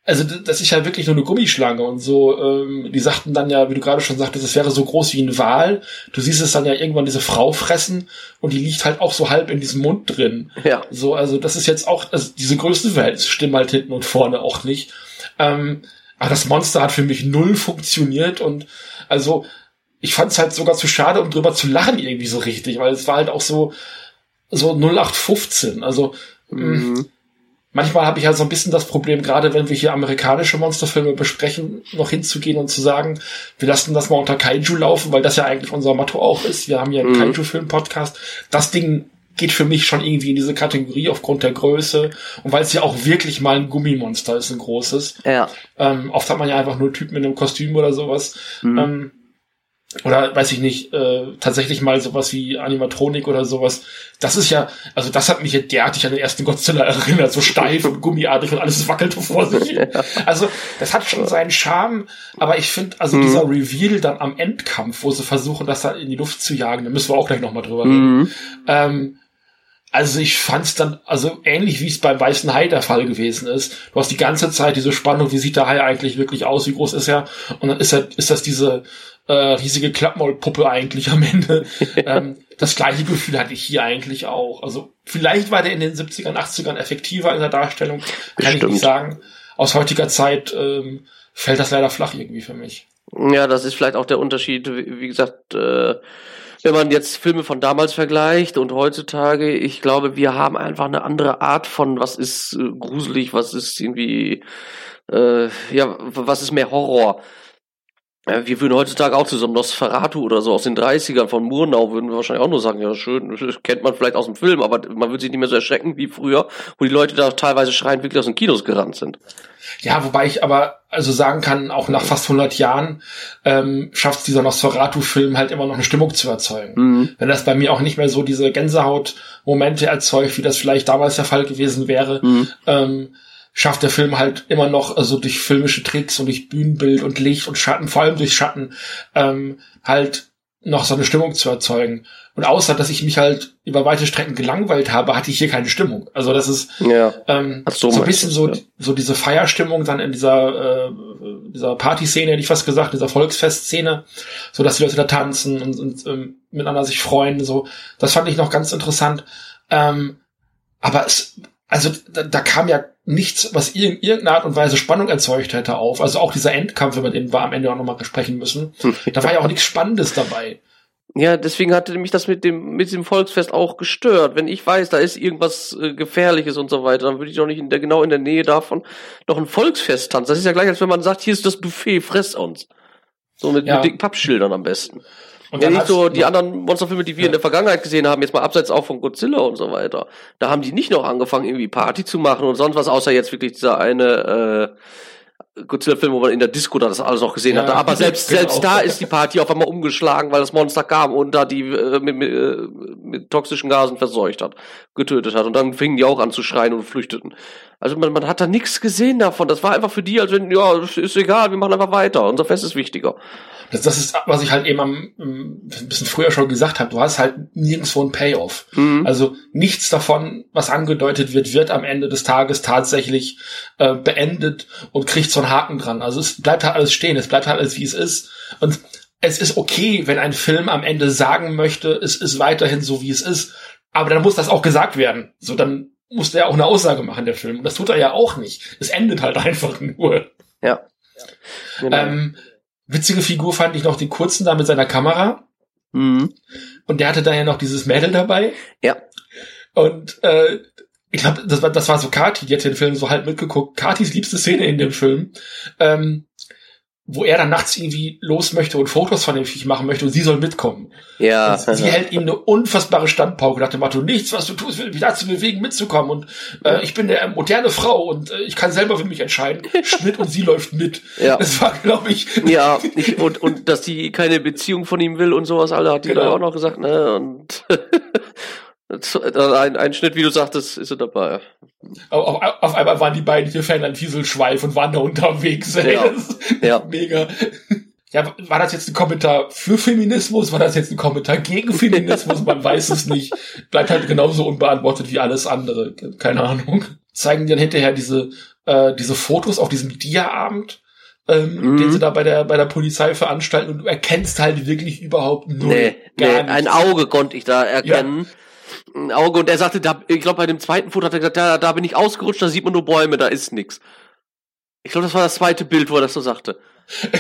S2: also das ist ja wirklich nur eine Gummischlange und so, ähm, die sagten dann ja, wie du gerade schon sagtest, es wäre so groß wie ein Wal. Du siehst es dann ja irgendwann diese Frau fressen und die liegt halt auch so halb in diesem Mund drin. Ja. So, also das ist jetzt auch, also diese Größenverhältnisse stimmen halt hinten und vorne auch nicht. Ähm, aber das Monster hat für mich null funktioniert und also ich fand es halt sogar zu schade, um drüber zu lachen irgendwie so richtig, weil es war halt auch so, so 0815. Also, mhm manchmal habe ich halt so ein bisschen das Problem, gerade wenn wir hier amerikanische Monsterfilme besprechen, noch hinzugehen und zu sagen, wir lassen das mal unter Kaiju laufen, weil das ja eigentlich unser Motto auch ist. Wir haben ja einen mhm. Kaiju-Film-Podcast. Das Ding geht für mich schon irgendwie in diese Kategorie aufgrund der Größe und weil es ja auch wirklich mal ein Gummimonster ist, ein großes. Ja. Ähm, oft hat man ja einfach nur Typen in einem Kostüm oder sowas. Mhm. Ähm, oder weiß ich nicht, äh, tatsächlich mal sowas wie Animatronik oder sowas. Das ist ja, also das hat mich ja derartig an den ersten Godzilla erinnert, so steif und gummiartig und alles wackelte vor sich. Also das hat schon seinen Charme, aber ich finde, also mhm. dieser Reveal dann am Endkampf, wo sie versuchen, das da in die Luft zu jagen, da müssen wir auch gleich nochmal drüber reden. Mhm. Ähm, also ich fand es dann, also ähnlich wie es beim Weißen Hai der Fall gewesen ist. Du hast die ganze Zeit diese Spannung, wie sieht der Hai eigentlich wirklich aus, wie groß ist er? Und dann ist er, ist das diese äh, riesige Klappmaulpuppe eigentlich am Ende. ähm, das gleiche Gefühl hatte ich hier eigentlich auch. Also vielleicht war der in den 70ern, 80ern effektiver in der Darstellung, kann Stimmt. ich nicht sagen. Aus heutiger Zeit ähm, fällt das leider flach irgendwie für mich.
S3: Ja, das ist vielleicht auch der Unterschied, wie gesagt, äh, wenn man jetzt Filme von damals vergleicht und heutzutage, ich glaube, wir haben einfach eine andere Art von, was ist äh, gruselig, was ist irgendwie, äh, ja, was ist mehr Horror. Ja, wir würden heutzutage auch zu so einem Nosferatu oder so aus den 30ern von Murnau, würden wir wahrscheinlich auch nur sagen, ja schön, kennt man vielleicht aus dem Film, aber man würde sich nicht mehr so erschrecken wie früher, wo die Leute da teilweise schreien, wirklich aus den Kinos gerannt sind.
S2: Ja, wobei ich aber also sagen kann, auch nach fast 100 Jahren ähm, schafft dieser Nosferatu-Film halt immer noch eine Stimmung zu erzeugen. Mhm. Wenn das bei mir auch nicht mehr so diese Gänsehaut-Momente erzeugt, wie das vielleicht damals der Fall gewesen wäre, mhm. ähm, schafft der Film halt immer noch, also durch filmische Tricks und durch Bühnenbild und Licht und Schatten, vor allem durch Schatten, ähm, halt noch so eine Stimmung zu erzeugen. Und außer, dass ich mich halt über weite Strecken gelangweilt habe, hatte ich hier keine Stimmung. Also das ist ja. ähm, so, so ein bisschen so, ja. so diese Feierstimmung dann in dieser, äh, dieser Partyszene, hätte ich fast gesagt, dieser Volksfestszene, so dass die Leute da tanzen und, und ähm, miteinander sich freuen. So, das fand ich noch ganz interessant. Ähm, aber es, also da, da kam ja nichts, was in irgendeiner Art und Weise Spannung erzeugt hätte auf. Also auch dieser Endkampf, über den wir am Ende auch nochmal sprechen müssen. Da war ja auch nichts Spannendes dabei.
S3: Ja, deswegen hatte mich das mit dem mit dem Volksfest auch gestört. Wenn ich weiß, da ist irgendwas äh, Gefährliches und so weiter, dann würde ich doch nicht in der, genau in der Nähe davon noch ein Volksfest tanzen. Das ist ja gleich, als wenn man sagt, hier ist das Buffet, fress uns. So mit,
S2: Ja.
S3: mit dicken Pappschildern am besten.
S2: Und
S3: ja, nicht so die anderen Monsterfilme, die wir
S2: Ja.
S3: in der Vergangenheit gesehen haben, jetzt mal abseits auch von Godzilla und so weiter. Da haben die nicht noch angefangen, irgendwie Party zu machen und sonst was, außer jetzt wirklich dieser eine äh, Godzilla-Film, wo man in der Disco da das alles auch gesehen
S2: Ja,
S3: hat. Aber selbst,
S2: genau.
S3: selbst da ist die Party auf einmal umgeschlagen, weil das Monster kam und da die äh, mit, mit, äh, mit toxischen Gasen verseucht hat, getötet hat. Und dann fingen die auch an zu schreien und flüchteten. Also man, man hat da nichts gesehen davon. Das war einfach für die, als wenn, ja, ist egal, wir machen einfach weiter. Unser Fest ist wichtiger.
S2: Das, das ist, was ich halt eben am, ein bisschen früher schon gesagt habe. Du hast halt nirgendwo einen Payoff.
S3: Mhm.
S2: Also nichts davon, was angedeutet wird, wird am Ende des Tages tatsächlich äh, beendet und kriegt so einen Haken dran. Also es bleibt halt alles stehen, es bleibt halt alles, wie es ist. Und es ist okay, wenn ein Film am Ende sagen möchte, es ist weiterhin so, wie es ist. Aber dann muss das auch gesagt werden. So, dann muss der auch eine Aussage machen, der Film. Und das tut er ja auch nicht. Es endet halt einfach nur.
S3: Ja. Genau.
S2: Ähm, witzige Figur fand ich noch den kurzen da mit seiner Kamera.
S3: mhm.
S2: Und der hatte da ja noch dieses Mädel dabei.
S3: Ja.
S2: Und äh, ich glaube, das war, das war so Kati, die hat den Film so halt mitgeguckt. Katis liebste Szene in dem Film, ähm, wo er dann nachts irgendwie los möchte und Fotos von dem Viech machen möchte und sie soll mitkommen.
S3: Ja.
S2: Und sie hält ihm eine unfassbare Standpauke nach dem Motto, nichts, was du tust, will mich dazu bewegen, mitzukommen. Und äh, ich bin eine moderne Frau und äh, ich kann selber für mich entscheiden. Schnitt und sie läuft mit.
S3: Ja.
S2: Das war, glaube ich,
S3: Ja, ich, und, und dass die keine Beziehung von ihm will und sowas, alle hat die
S2: Genau.
S3: da auch noch gesagt, ne? Und ein, ein Schnitt, wie du sagtest, ist er dabei.
S2: auf, auf, auf einmal waren die beiden hier Fan an Wieselschweif und waren da unterwegs. ey.
S3: Ja. Ja.
S2: Mega. Ja, war das jetzt ein Kommentar für Feminismus? War das jetzt ein Kommentar gegen Feminismus? Man weiß es nicht. Bleibt halt genauso unbeantwortet wie alles andere. Keine Ahnung. Zeigen die dann hinterher diese, äh, diese Fotos auf diesem Dia-Abend, ähm,
S3: Mhm.
S2: den sie da bei der, bei der Polizei veranstalten und du erkennst halt wirklich überhaupt null.
S3: Nee, nee, ein. Auge konnte ich da erkennen. Ein Auge und er sagte, da, ich glaube bei dem zweiten Foto hat er gesagt, da, da bin ich ausgerutscht, da sieht man nur Bäume, da ist nix. Ich glaube, das war das zweite Bild, wo er das so sagte.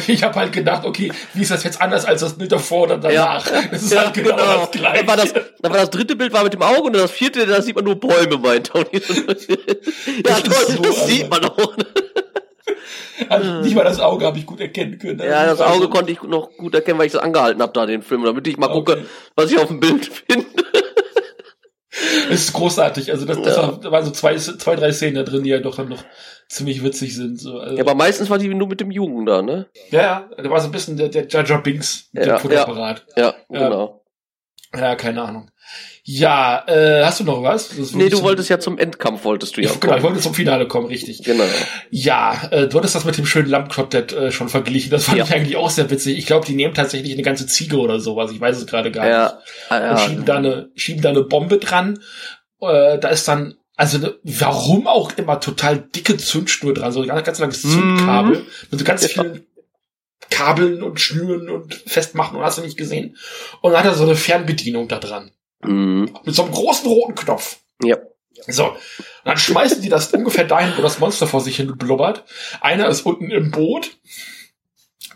S2: Ich habe halt gedacht, okay, wie ist das jetzt anders als das Bild davor oder danach? Das ist halt genau, das Gleiche.
S3: Dann war das, dann war das dritte Bild war mit dem Auge und das vierte, da sieht man nur Bäume, meinte er. Ja,
S2: ist
S3: toll,
S2: so,
S3: das
S2: also.
S3: sieht man auch.
S2: Also nicht mal das Auge habe ich gut erkennen können.
S3: Ja, das
S2: Also,
S3: Auge konnte ich noch gut erkennen, weil ich das angehalten habe da den Film, damit ich mal
S2: Okay.
S3: gucke, was ich auf dem Bild finde.
S2: Es ist großartig. Also das, das
S3: Ja.
S2: waren so zwei, zwei, drei Szenen da drin, die ja doch dann noch ziemlich witzig sind. So. Also,
S3: Ja, aber meistens war die nur mit dem Jungen da, ne?
S2: ja, ja, da war so ein bisschen der, der Jar Binks mit
S3: Ja,
S2: dem Fotoapparat.
S3: Ja,
S2: Ja.
S3: genau.
S2: Ja. keine Ahnung. Ja, äh, hast du noch was? Das
S3: Nee, du
S2: zum-
S3: wolltest ja zum Endkampf, wolltest du ja
S2: Ich, genau, ich wollte zum Finale kommen, richtig.
S3: Genau.
S2: Ja, äh, du hattest das mit dem schönen Lammquartett äh, schon verglichen. Das fand
S3: Ja.
S2: ich eigentlich auch sehr witzig. Ich glaube, die nehmen tatsächlich eine ganze Ziege oder sowas. Ich weiß es gerade gar nicht.
S3: Ja, ah,
S2: und schieben da
S3: ja.
S2: eine, schieben da eine Bombe dran. Äh, da ist dann, also ne, warum auch immer total dicke Zündschnur dran, so ein ganz, ganz langes Zündkabel mit so ganz.
S3: Ja.
S2: vielen Kabeln und Schnüren und Festmachen und hast du nicht gesehen. Und dann hat er so eine Fernbedienung da dran.
S3: Mhm.
S2: Mit so einem großen roten Knopf.
S3: Ja.
S2: So. Und dann schmeißen die das ungefähr dahin, wo das Monster vor sich hin blubbert. Einer ist unten im Boot,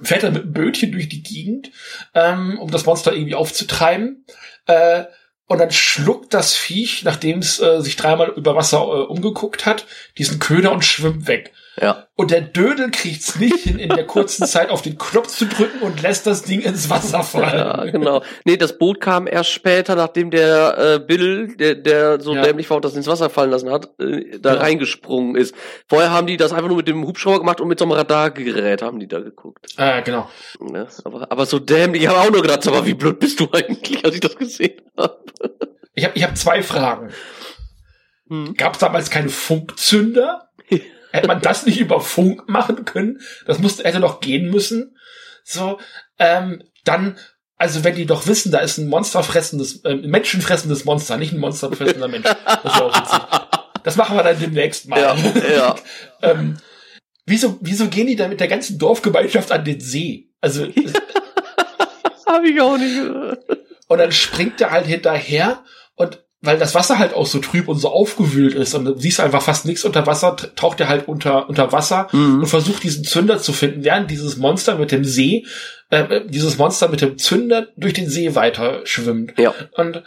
S2: fährt dann mit einem Bötchen durch die Gegend, ähm, um das Monster irgendwie aufzutreiben. Äh, und dann schluckt das Viech, nachdem es äh, sich dreimal über Wasser äh, umgeguckt hat, diesen Köder und schwimmt weg.
S3: Ja.
S2: Und der Dödel kriegt's nicht hin, in der kurzen Zeit auf den Knopf zu drücken und lässt das Ding ins Wasser
S3: Ja,
S2: fallen.
S3: genau. Nee, das Boot kam erst später, nachdem der äh, Bill, der, der so
S2: Ja.
S3: dämlich war und das ins Wasser fallen lassen hat, äh, da
S2: Ja.
S3: reingesprungen ist. Vorher haben die das einfach nur mit dem Hubschrauber gemacht und mit so einem Radargerät haben die da geguckt.
S2: Äh, genau.
S3: Ne? Aber, aber so dämlich, ich habe auch nur gedacht, aber wie blöd bist du eigentlich, als ich das gesehen habe.
S2: Ich habe ich hab zwei Fragen.
S3: Hm.
S2: Gab es damals keine Funkzünder? Hätte man das nicht über Funk machen können? Das musste, hätte doch gehen müssen. So, ähm, dann, also wenn die doch wissen, da ist ein monsterfressendes, äh, ein menschenfressendes Monster, nicht ein monsterfressender Mensch. Das ist auch witzig. Das machen wir dann demnächst mal.
S3: Ja, ja.
S2: ähm, wieso, wieso gehen die da mit der ganzen Dorfgemeinschaft an den See? Also,
S3: Habe ich auch nicht gehört.
S2: und dann springt er halt hinterher und weil das Wasser halt auch so trüb und so aufgewühlt ist und du siehst einfach fast nichts unter Wasser, taucht er halt unter, unter Wasser mhm. und versucht diesen Zünder zu finden, während dieses Monster mit dem See, äh, dieses Monster mit dem Zünder durch den See weiter schwimmt.
S3: Ja.
S2: Und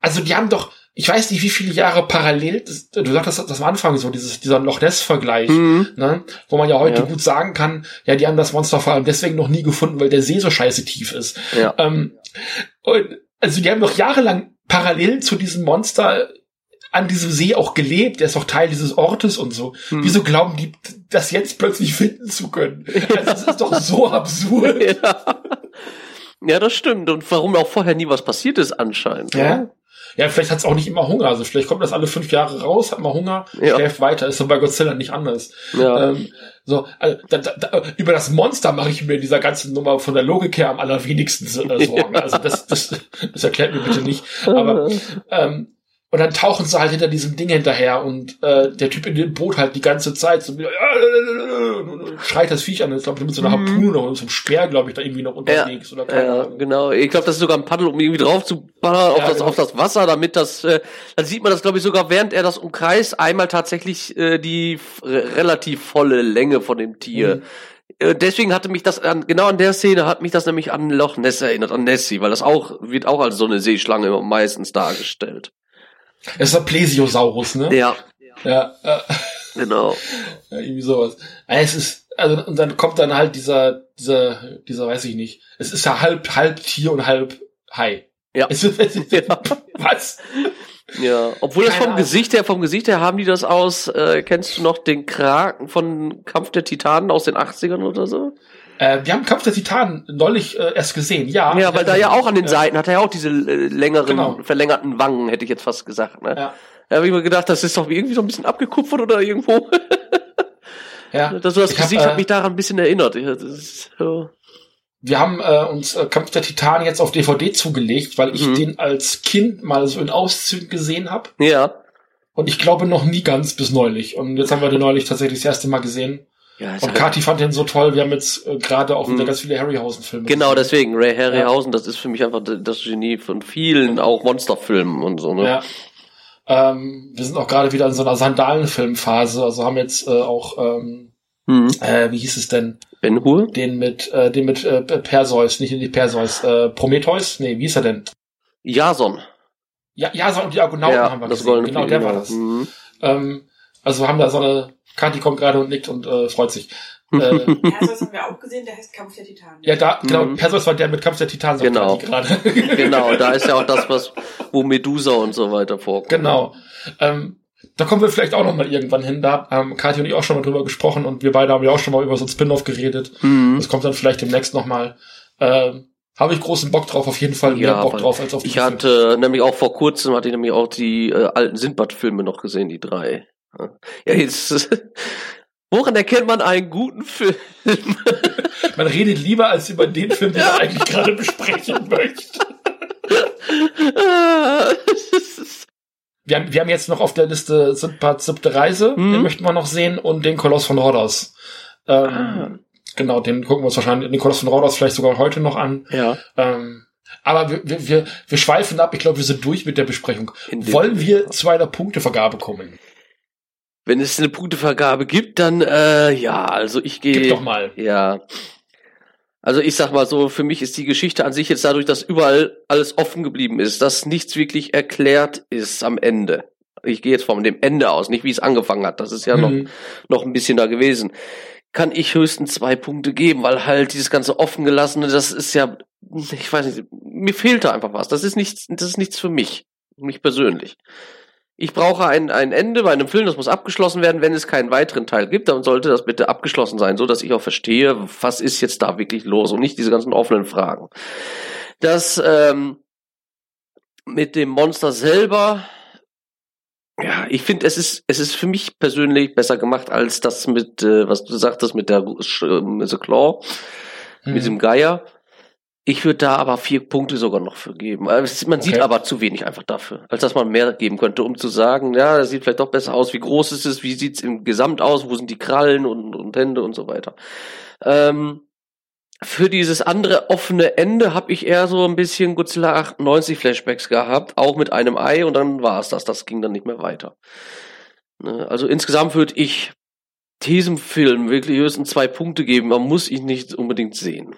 S2: also die haben doch, ich weiß nicht, wie viele Jahre parallel, du sagtest das am Anfang so, dieses, dieser Loch Ness-Vergleich, mhm. ne, wo man ja heute ja. gut sagen kann, ja, die haben das Monster vor allem deswegen noch nie gefunden, weil der See so scheiße tief ist.
S3: Ja.
S2: Ähm, und, also die haben doch jahrelang parallel zu diesem Monster an diesem See auch gelebt. Der ist auch Teil dieses Ortes und so. Hm. Wieso glauben die, das jetzt plötzlich finden zu können? Ja. Das ist doch so absurd.
S3: Ja. ja, das stimmt. Und warum auch vorher nie was passiert ist anscheinend.
S2: Ja. Ja. Vielleicht hat es auch nicht immer Hunger. Also vielleicht kommt das alle fünf Jahre raus, hat mal Hunger, ja. schläft weiter. Ist so bei Godzilla nicht anders.
S3: Ja.
S2: Ähm, so, also, da, da, über das Monster mache ich mir in dieser ganzen Nummer von der Logik her am allerwenigsten Sorgen. Ja. Also das, das, das erklärt mir bitte nicht. Aber ähm, und dann tauchen sie halt hinter diesem Ding hinterher und äh, der Typ in dem Boot halt die ganze Zeit so äh, schreit das Viech an. Ich glaube, mit so einer mhm. Harpune oder so einem Speer, glaube ich, da irgendwie noch unterwegs.
S3: Ja, oder ja genau. Ich glaube, das ist sogar ein Paddel, um irgendwie drauf zu ballern auf, ja, das, genau. auf das Wasser, damit das, äh, dann sieht man das, glaube ich, sogar während er das umkreist, einmal tatsächlich äh, die relativ volle Länge von dem Tier. Mhm äh, deswegen hatte mich das an, genau an der Szene hat mich das nämlich an Loch Ness erinnert, an Nessie, weil das auch, wird auch als so eine Seeschlange meistens dargestellt.
S2: Es ist ein Plesiosaurus, ne?
S3: Ja.
S2: Ja. Äh,
S3: genau.
S2: Ja, irgendwie sowas. Es ist, also, und dann kommt dann halt dieser, dieser, dieser, weiß ich nicht. Es ist ja halb, halb Tier und halb Hai.
S3: Ja.
S2: Es ist, es ist, ja. Was?
S3: Ja, obwohl Keine das vom Ahnung. Gesicht her, vom Gesicht her haben die das aus, äh, kennst du noch den Kraken von Kampf der Titanen aus den 80ern oder so?
S2: Äh, wir haben Kampf der Titanen neulich äh, erst gesehen, ja.
S3: Ja, weil da ja auch an den Seiten hat er ja auch diese äh, längeren, genau. verlängerten Wangen, hätte ich jetzt fast gesagt. Ne? Ja. Da habe ich mir gedacht, das ist doch irgendwie so ein bisschen abgekupfert oder irgendwo.
S2: ja.
S3: Das, das Gesicht hab, äh, hat mich daran ein bisschen erinnert. Ist, so.
S2: Wir haben äh, uns äh, Kampf der Titanen jetzt auf DVD zugelegt, weil ich mhm. den als Kind mal so in Auszügen gesehen habe.
S3: Ja.
S2: Und ich glaube noch nie ganz bis neulich. Und jetzt haben wir den neulich tatsächlich das erste Mal gesehen. Ja, und Kati fand den so toll. Wir haben jetzt äh, gerade auch wieder mhm. ganz viele Harryhausen-Filme.
S3: Genau, deswegen. Ray Harryhausen, ja. das ist für mich einfach das Genie von vielen, auch Monsterfilmen und so. Ne?
S2: Ja. Ähm, wir sind auch gerade wieder in so einer Sandalenfilmphase. Also haben jetzt äh, auch, ähm, mhm. äh, wie hieß es denn?
S3: Ben Hur?
S2: Den mit, äh, den mit äh, Perseus, nicht in die Perseus, äh, Prometheus? Nee, wie hieß er denn?
S3: Jason.
S2: Ja, Jason und die Argonauten ja, haben wir
S3: das gesehen.
S2: Genau, der war das. Mhm. Ähm, also wir haben da so eine Kati kommt gerade und nickt und äh, freut sich.
S4: Äh, Perseus haben wir auch gesehen, der heißt Kampf der Titanen.
S2: Ja, da, genau, mhm. Perseus war der mit Kampf der Titanen,
S3: genau. gerade. genau, da ist ja auch das, was, wo Medusa und so weiter vorkommt.
S2: Genau. Ähm, da kommen wir vielleicht auch noch mal irgendwann hin. Da haben Kathi und ich auch schon mal drüber gesprochen und wir beide haben ja auch schon mal über so ein Spin-off geredet. Mhm. Das kommt dann vielleicht demnächst noch mal. Ähm, habe ich großen Bock drauf, auf jeden Fall mehr ja, Bock drauf als auf
S3: die Ich hatte Film. nämlich auch vor kurzem hatte ich nämlich auch die äh, alten Sindbad-Filme noch gesehen, die drei. Ja, jetzt, woran erkennt man einen guten Film?
S2: man redet lieber als über den Film, den man eigentlich gerade besprechen möchte. wir, haben, wir haben jetzt noch auf der Liste Sindbad siebte Reise, mhm. den möchten wir noch sehen, und den Koloss von Rhodos. Ähm, ah. Genau, den gucken wir uns wahrscheinlich, den Koloss von Rhodos vielleicht sogar heute noch an.
S3: Ja.
S2: Ähm, aber wir, wir, wir schweifen ab. Ich glaube, wir sind durch mit der Besprechung. Wollen wir zu einer Punktevergabe kommen?
S3: Wenn es eine Punktevergabe gibt, dann äh, ja, also ich gehe.
S2: Gib doch mal.
S3: Ja. Also ich sag mal so, für mich ist die Geschichte an sich jetzt dadurch, dass überall alles offen geblieben ist, dass nichts wirklich erklärt ist am Ende. Ich gehe jetzt von dem Ende aus, nicht wie es angefangen hat. Das ist ja mhm. noch, noch ein bisschen da gewesen. Kann ich höchstens zwei Punkte geben, weil halt dieses ganze offengelassene, das ist ja, ich weiß nicht, mir fehlt da einfach was. Das ist nichts, das ist nichts für mich. Mich persönlich ich brauche ein, ein Ende bei einem Film, das muss abgeschlossen werden. Wenn es keinen weiteren Teil gibt, dann sollte das bitte abgeschlossen sein, so dass ich auch verstehe, was ist jetzt da wirklich los und nicht diese ganzen offenen Fragen. Das ähm, mit dem Monster selber, ja, ich finde, es ist, es ist für mich persönlich besser gemacht als das mit, äh, was du sagtest, mit der äh, The Claw, mhm. mit dem Geier. Ich würde da aber vier Punkte sogar noch für geben. Man okay. sieht aber zu wenig einfach dafür, als dass man mehr geben könnte, um zu sagen, ja, das sieht vielleicht doch besser aus. Wie groß ist es? Wie sieht's im Gesamt aus? Wo sind die Krallen und, und Hände und so weiter? Ähm, für dieses andere offene Ende habe ich eher so ein bisschen Godzilla 98 Flashbacks gehabt, auch mit einem Ei und dann war es das. Das ging dann nicht mehr weiter. Ne, also insgesamt würde ich diesem Film wirklich höchstens zwei Punkte geben. Man muss ihn nicht unbedingt sehen.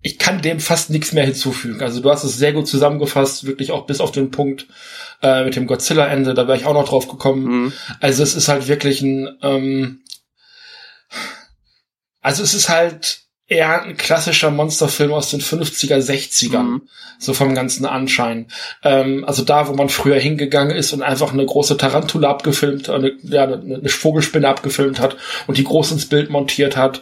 S2: Ich kann dem fast nichts mehr hinzufügen. Also du hast es sehr gut zusammengefasst, wirklich auch bis auf den Punkt äh, mit dem Godzilla-Ende, da wäre ich auch noch drauf gekommen. Mhm. Also es ist halt wirklich ein ähm, also es ist halt eher ein klassischer Monsterfilm aus den 50er, 60ern, mhm. so vom ganzen Anschein. Ähm, also da, wo man früher hingegangen ist und einfach eine große Tarantula abgefilmt, eine, ja, eine, eine Vogelspinne abgefilmt hat und die groß ins Bild montiert hat,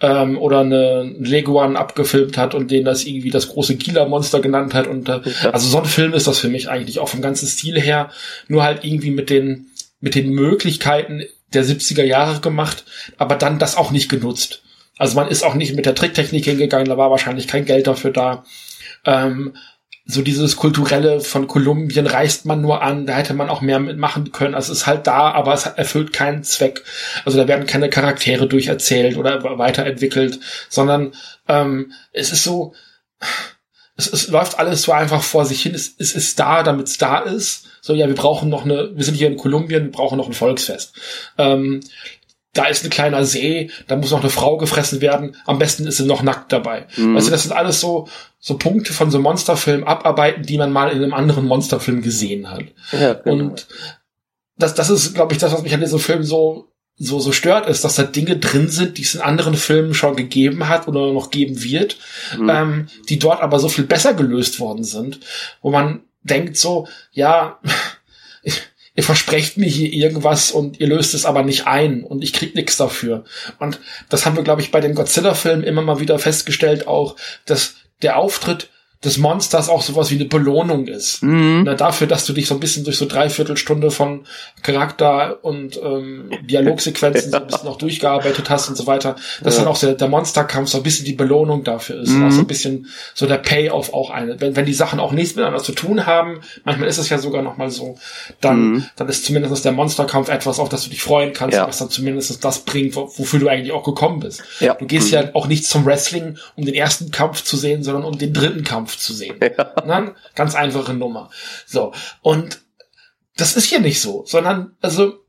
S2: ähm, oder eine Leguan abgefilmt hat und den das irgendwie das große Gila-Monster genannt hat. Und äh, ja. also so ein Film ist das für mich eigentlich auch vom ganzen Stil her, nur halt irgendwie mit den mit den Möglichkeiten der 70er Jahre gemacht, aber dann das auch nicht genutzt. Also man ist auch nicht mit der Tricktechnik hingegangen, da war wahrscheinlich kein Geld dafür da. Ähm, so dieses kulturelle von Kolumbien reißt man nur an, da hätte man auch mehr mitmachen können. Also es ist halt da, aber es erfüllt keinen Zweck. Also da werden keine Charaktere durcherzählt oder weiterentwickelt, sondern ähm, es ist so, es, es läuft alles so einfach vor sich hin. Es, es ist da, damit es da ist. So, ja, wir brauchen noch eine, wir sind hier in Kolumbien, wir brauchen noch ein Volksfest. Ähm, da ist ein kleiner See, da muss noch eine Frau gefressen werden, am besten ist sie noch nackt dabei. Mhm. Also das sind alles so, so Punkte von so Monsterfilmen abarbeiten, die man mal in einem anderen Monsterfilm gesehen hat. Ja, genau. Und das, das ist, glaube ich, das, was mich an diesem Film so, so, so stört, ist, dass da Dinge drin sind, die es in anderen Filmen schon gegeben hat oder noch geben wird, mhm. ähm, die dort aber so viel besser gelöst worden sind, wo man denkt so, ja, ihr versprecht mir hier irgendwas und ihr löst es aber nicht ein und ich krieg nichts dafür. Und das haben wir, glaube ich, bei den Godzilla-Filmen immer mal wieder festgestellt, auch, dass der Auftritt des Monsters auch sowas wie eine Belohnung ist. Mhm. Na, dafür, dass du dich so ein bisschen durch so Dreiviertelstunde von Charakter und ähm, Dialogsequenzen so ein bisschen noch durchgearbeitet hast und so weiter, dass ja. dann auch der, der Monsterkampf so ein bisschen die Belohnung dafür ist. Mhm. Auch so ein bisschen so der Payoff auch eine. Wenn, wenn die Sachen auch nichts miteinander zu tun haben, manchmal ist es ja sogar noch mal so, dann, mhm. dann ist zumindest der Monsterkampf etwas, auf das du dich freuen kannst, ja. was dann zumindest das bringt, wofür du eigentlich auch gekommen bist. Ja. Du gehst ja mhm. auch nicht zum Wrestling, um den ersten Kampf zu sehen, sondern um den dritten Kampf Kampf zu sehen. Ja. Ne? Ganz einfache Nummer. So. Und das ist hier nicht so, sondern, also,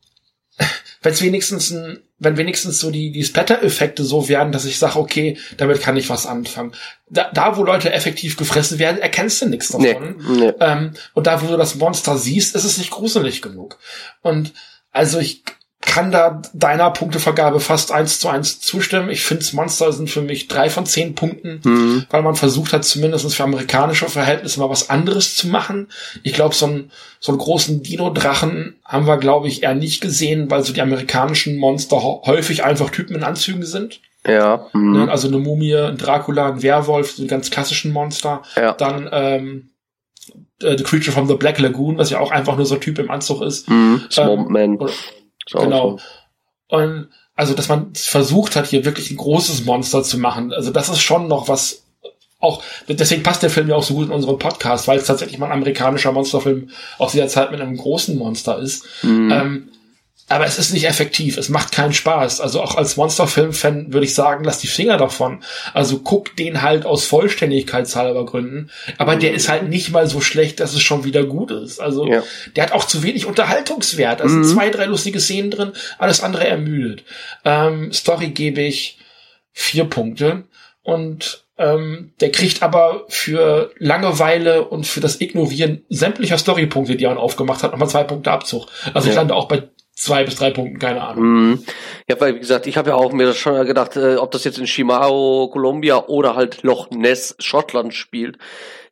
S2: wenn es wenigstens ein, wenn wenigstens so die, die Splatter-Effekte so werden, dass ich sage, okay, damit kann ich was anfangen. Da, da, wo Leute effektiv gefressen werden, erkennst du nichts davon. Nee, nee. Ähm, und da, wo du das Monster siehst, ist es nicht gruselig genug. Und also ich kann da deiner Punktevergabe fast eins zu eins zustimmen. Ich finde, Monster sind für mich drei von zehn Punkten, mhm. weil man versucht hat, zumindest für amerikanische Verhältnisse mal was anderes zu machen. Ich glaube, so, ein, so einen großen Dino-Drachen haben wir, glaube ich, eher nicht gesehen, weil so die amerikanischen Monster häufig einfach Typen in Anzügen sind.
S3: Ja.
S2: Mhm. Ne, also eine Mumie, ein Dracula, ein Werwolf, so die ganz klassischen Monster. Ja. Dann ähm, äh, The Creature from the Black Lagoon, was ja auch einfach nur so ein Typ im Anzug ist.
S3: Mhm. Swamp Man.
S2: Ähm, genau. Und also, dass man versucht hat, hier wirklich ein großes Monster zu machen. Also, das ist schon noch was, auch, deswegen passt der Film ja auch so gut in unseren Podcast, weil es tatsächlich mal ein amerikanischer Monsterfilm aus dieser Zeit mit einem großen Monster ist. Mhm. Ähm, aber es ist nicht effektiv, es macht keinen Spaß. Also auch als Monsterfilm-Fan würde ich sagen, lass die Finger davon. Also guck den halt aus Vollständigkeitshalber Gründen. Aber der ist halt nicht mal so schlecht, dass es schon wieder gut ist. Also ja. der hat auch zu wenig Unterhaltungswert. Sind mhm. zwei, drei lustige Szenen drin, alles andere ermüdet. Ähm, Story gebe ich vier Punkte. Und ähm, der kriegt aber für Langeweile und für das Ignorieren sämtlicher Storypunkte, die er aufgemacht hat, nochmal zwei Punkte Abzug. Also ja. ich lande auch bei zwei bis drei Punkten, keine Ahnung.
S3: Mhm. Ja, weil wie gesagt, ich habe ja auch mir schon gedacht, äh, ob das jetzt in Shimao, Columbia oder halt Loch Ness, Schottland spielt,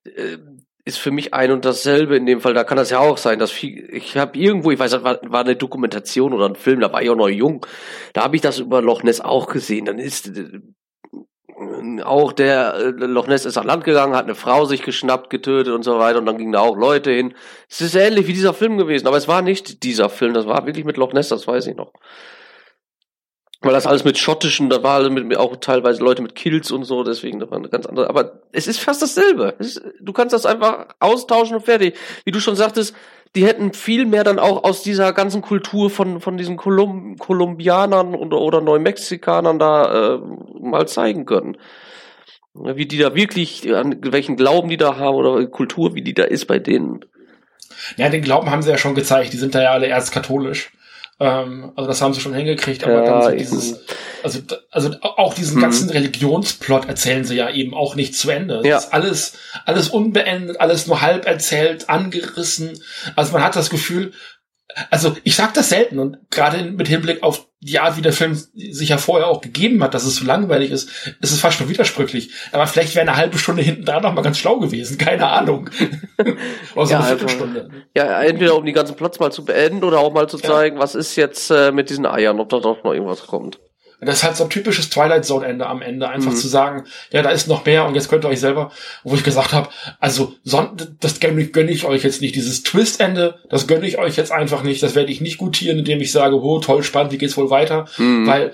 S3: äh, ist für mich ein und dasselbe in dem Fall. Da kann das ja auch sein, dass viel, ich habe irgendwo, ich weiß, das war, war eine Dokumentation oder ein Film, da war ich auch noch jung, da habe ich das über Loch Ness auch gesehen. Dann ist auch der äh, Loch Ness ist an Land gegangen, hat eine Frau sich geschnappt, getötet und so weiter und dann gingen da auch Leute hin. Es ist ähnlich wie dieser Film gewesen, aber es war nicht dieser Film, das war wirklich mit Loch Ness, das weiß ich noch. Weil das alles mit schottischen, da war mit, auch teilweise Leute mit Kills und so, deswegen, das war eine ganz andere. Aber es ist fast dasselbe. Ist, du kannst das einfach austauschen und fertig. Wie du schon sagtest, die hätten viel mehr dann auch aus dieser ganzen Kultur von, von diesen Kolum Kolumbianern oder, oder Neumexikanern da äh, mal zeigen können. Wie die da wirklich, an welchen Glauben die da haben oder Kultur, wie die da ist bei denen.
S2: Ja, den Glauben haben sie ja schon gezeigt. Die sind da ja alle erzkatholisch. Ähm, also das haben sie schon hingekriegt, aber ja, dann so dieses, also, also auch diesen hm. ganzen Religionsplot erzählen sie ja eben auch nicht zu Ende. Ja. ist alles, alles unbeendet, alles nur halb erzählt, angerissen. Also man hat das Gefühl, also ich sag das selten und gerade mit Hinblick auf die Art, wie der Film sich ja vorher auch gegeben hat, dass es so langweilig ist, ist es fast schon widersprüchlich. Aber vielleicht wäre eine halbe Stunde hinten dran noch mal ganz schlau gewesen, keine Ahnung.
S3: oder so ja, eine Viertelstunde. Ja, entweder um die ganzen Platz mal zu beenden oder auch mal zu zeigen, ja. was ist jetzt äh, mit diesen Eiern, ob da doch noch irgendwas kommt.
S2: Das ist halt so ein typisches Twilight Zone Ende am Ende, einfach mhm. zu sagen, ja, da ist noch mehr und jetzt könnt ihr euch selber, wo ich gesagt habe, also das gönne ich, gönn ich euch jetzt nicht, dieses Twist Ende, das gönne ich euch jetzt einfach nicht, das werde ich nicht gutieren, indem ich sage, oh, toll, spannend, wie geht's wohl weiter, mhm. weil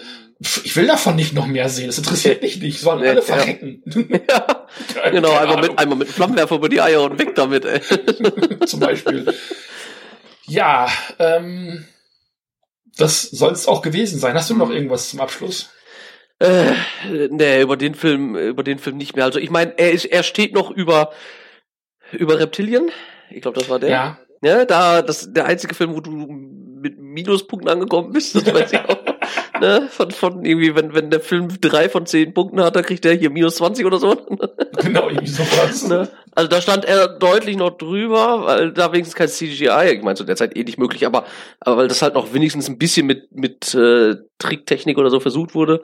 S2: ich will davon nicht noch mehr sehen. Das interessiert mich nicht. Sollen nee, alle verrecken.
S3: Ja, ja genau, einmal mit, einmal mit Flammenwerfer über die Eier und weg damit, ey.
S2: Zum Beispiel. Ja, ähm, das soll es auch gewesen sein. Hast du noch irgendwas zum Abschluss?
S3: Äh, nee, über den Film, über den Film nicht mehr. Also ich meine, er ist, er steht noch über über Reptilien. Ich glaube, das war der. Ja. Ja, da das der einzige Film, wo du mit Minuspunkten angekommen bist. Das weiß ich auch ne? Von, von irgendwie, wenn, wenn der Film drei von zehn Punkten hat, dann kriegt er hier minus 20 oder so. Genau, irgendwie sowas. Ne? Also da stand er deutlich noch drüber, weil da wenigstens kein CGI, ich meine, zu der Zeit eh nicht möglich, aber, aber weil das halt noch wenigstens ein bisschen mit, mit äh, Tricktechnik oder so versucht wurde.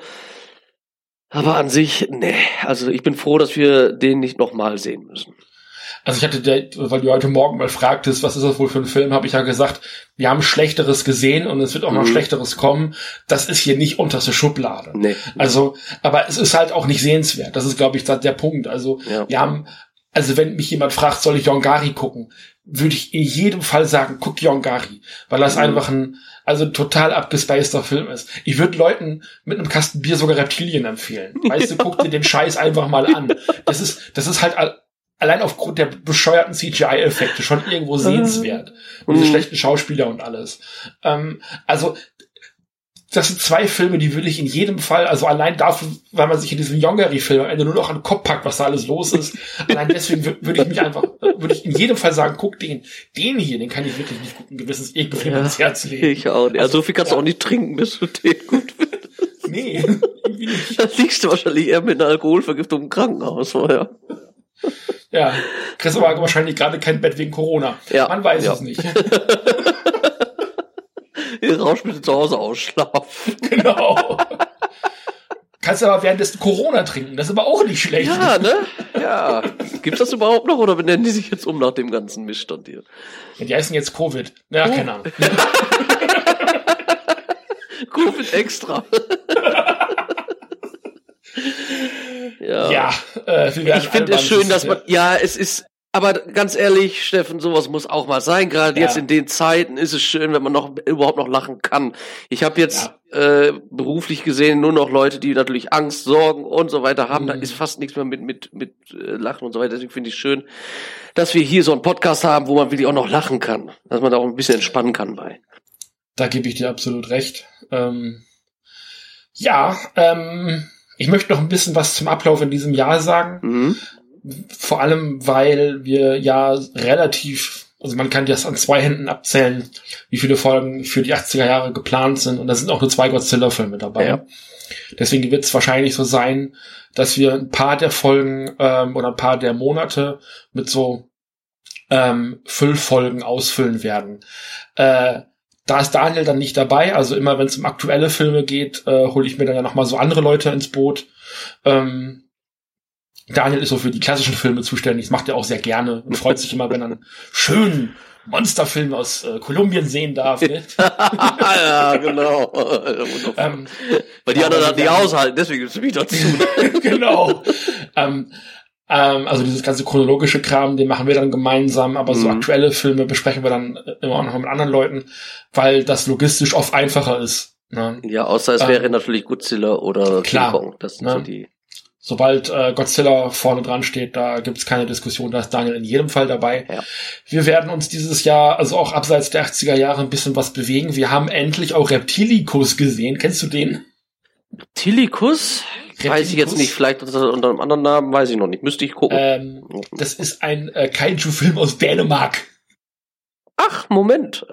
S3: Aber an sich, nee, also ich bin froh, dass wir den nicht nochmal sehen müssen.
S2: Also ich hatte, weil du heute Morgen mal fragtest, was ist das wohl für ein Film, habe ich ja gesagt, wir haben Schlechteres gesehen und es wird auch noch mhm. Schlechteres kommen. Das ist hier nicht unterste Schublade. Nee. Also, aber es ist halt auch nicht sehenswert. Das ist, glaube ich, der Punkt. Also ja. wir haben, also wenn mich jemand fragt, soll ich Yongari gucken, würde ich in jedem Fall sagen, guck Yongari, weil das mhm. einfach ein also total abgespaceter Film ist. Ich würde Leuten mit einem Kasten Bier sogar Reptilien empfehlen. Weißt du, guck dir den Scheiß einfach mal an. Das ist, das ist halt allein aufgrund der bescheuerten CGI-Effekte schon irgendwo sehenswert. Und diese mhm. schlechten Schauspieler und alles. Ähm, also, das sind zwei Filme, die würde ich in jedem Fall, also allein dafür, weil man sich in diesem Yongari-Film am Ende nur noch an den Kopf packt, was da alles los ist, allein deswegen würde ich mich einfach, würde ich in jedem Fall sagen, guck den, den hier, den kann ich wirklich nicht guten Gewissens irgendwie ja, ins Herz legen.
S3: Ich auch nicht. Also, so viel kannst ja. du auch nicht trinken, bis du den gut findest. Nee, irgendwie nicht. Da liegst du wahrscheinlich eher mit einer Alkoholvergiftung im Krankenhaus vorher.
S2: Ja, kriegst aber wahrscheinlich gerade kein Bett wegen Corona. Ja. Man weiß ja. es nicht.
S3: Ihr Rausch bitte zu Hause ausschlafen.
S2: Genau. Kannst aber währenddessen Corona trinken, das ist aber auch nicht schlecht.
S3: Ja, ne? Ja. Gibt's das überhaupt noch oder benennen die sich jetzt um nach dem ganzen Missstand hier?
S2: Ja, die heißen jetzt Covid. Ja, oh. keine Ahnung.
S3: Covid extra.
S2: Ja, ja äh,
S3: ich finde es schön, dass man, ja, es ist, aber ganz ehrlich, Steffen, sowas muss auch mal sein. Gerade ja. jetzt in den Zeiten ist es schön, wenn man noch überhaupt noch lachen kann. Ich habe jetzt ja. äh, beruflich gesehen nur noch Leute, die natürlich Angst, Sorgen und so weiter haben. Mhm. Da ist fast nichts mehr mit mit mit äh, Lachen und so weiter. Deswegen finde ich schön, dass wir hier so einen Podcast haben, wo man wirklich auch noch lachen kann, dass man da auch ein bisschen entspannen kann bei.
S2: Da gebe ich dir absolut recht. Ähm, ja, ähm, ich möchte noch ein bisschen was zum Ablauf in diesem Jahr sagen. Mhm. Vor allem, weil wir ja relativ, also man kann das an zwei Händen abzählen, wie viele Folgen für die 80er Jahre geplant sind. Und da sind auch nur zwei Godzilla-Filme dabei. Ja. Deswegen wird es wahrscheinlich so sein, dass wir ein paar der Folgen ähm, oder ein paar der Monate mit so ähm, Füllfolgen ausfüllen werden. Äh, da ist Daniel dann nicht dabei, also immer wenn es um aktuelle Filme geht, äh, hole ich mir dann ja nochmal so andere Leute ins Boot. Ähm, Daniel ist so für die klassischen Filme zuständig, das macht er auch sehr gerne und freut sich immer, wenn er einen schönen Monsterfilm aus äh, Kolumbien sehen darf. Ne?
S3: ja, genau. ähm, Weil die anderen nicht aushalten, deswegen ist es wieder zu.
S2: genau. ähm, ähm, also dieses ganze chronologische Kram, den machen wir dann gemeinsam, aber mhm. so aktuelle Filme besprechen wir dann immer noch mit anderen Leuten, weil das logistisch oft einfacher ist. Ne?
S3: Ja, außer es ähm, wäre natürlich Godzilla oder klar, King Kong. Das sind ne? so die.
S2: sobald äh, Godzilla vorne dran steht, da gibt's keine Diskussion, da ist Daniel in jedem Fall dabei.
S3: Ja.
S2: Wir werden uns dieses Jahr, also auch abseits der 80er Jahre, ein bisschen was bewegen. Wir haben endlich auch Reptilicus gesehen. Kennst du den?
S3: Tilikus? Weiß ich jetzt nicht, vielleicht unter unter einem anderen Namen, weiß ich noch nicht. Müsste ich gucken.
S2: Ähm, das ist ein äh, Kaiju-Film aus Dänemark.
S3: Ach, Moment.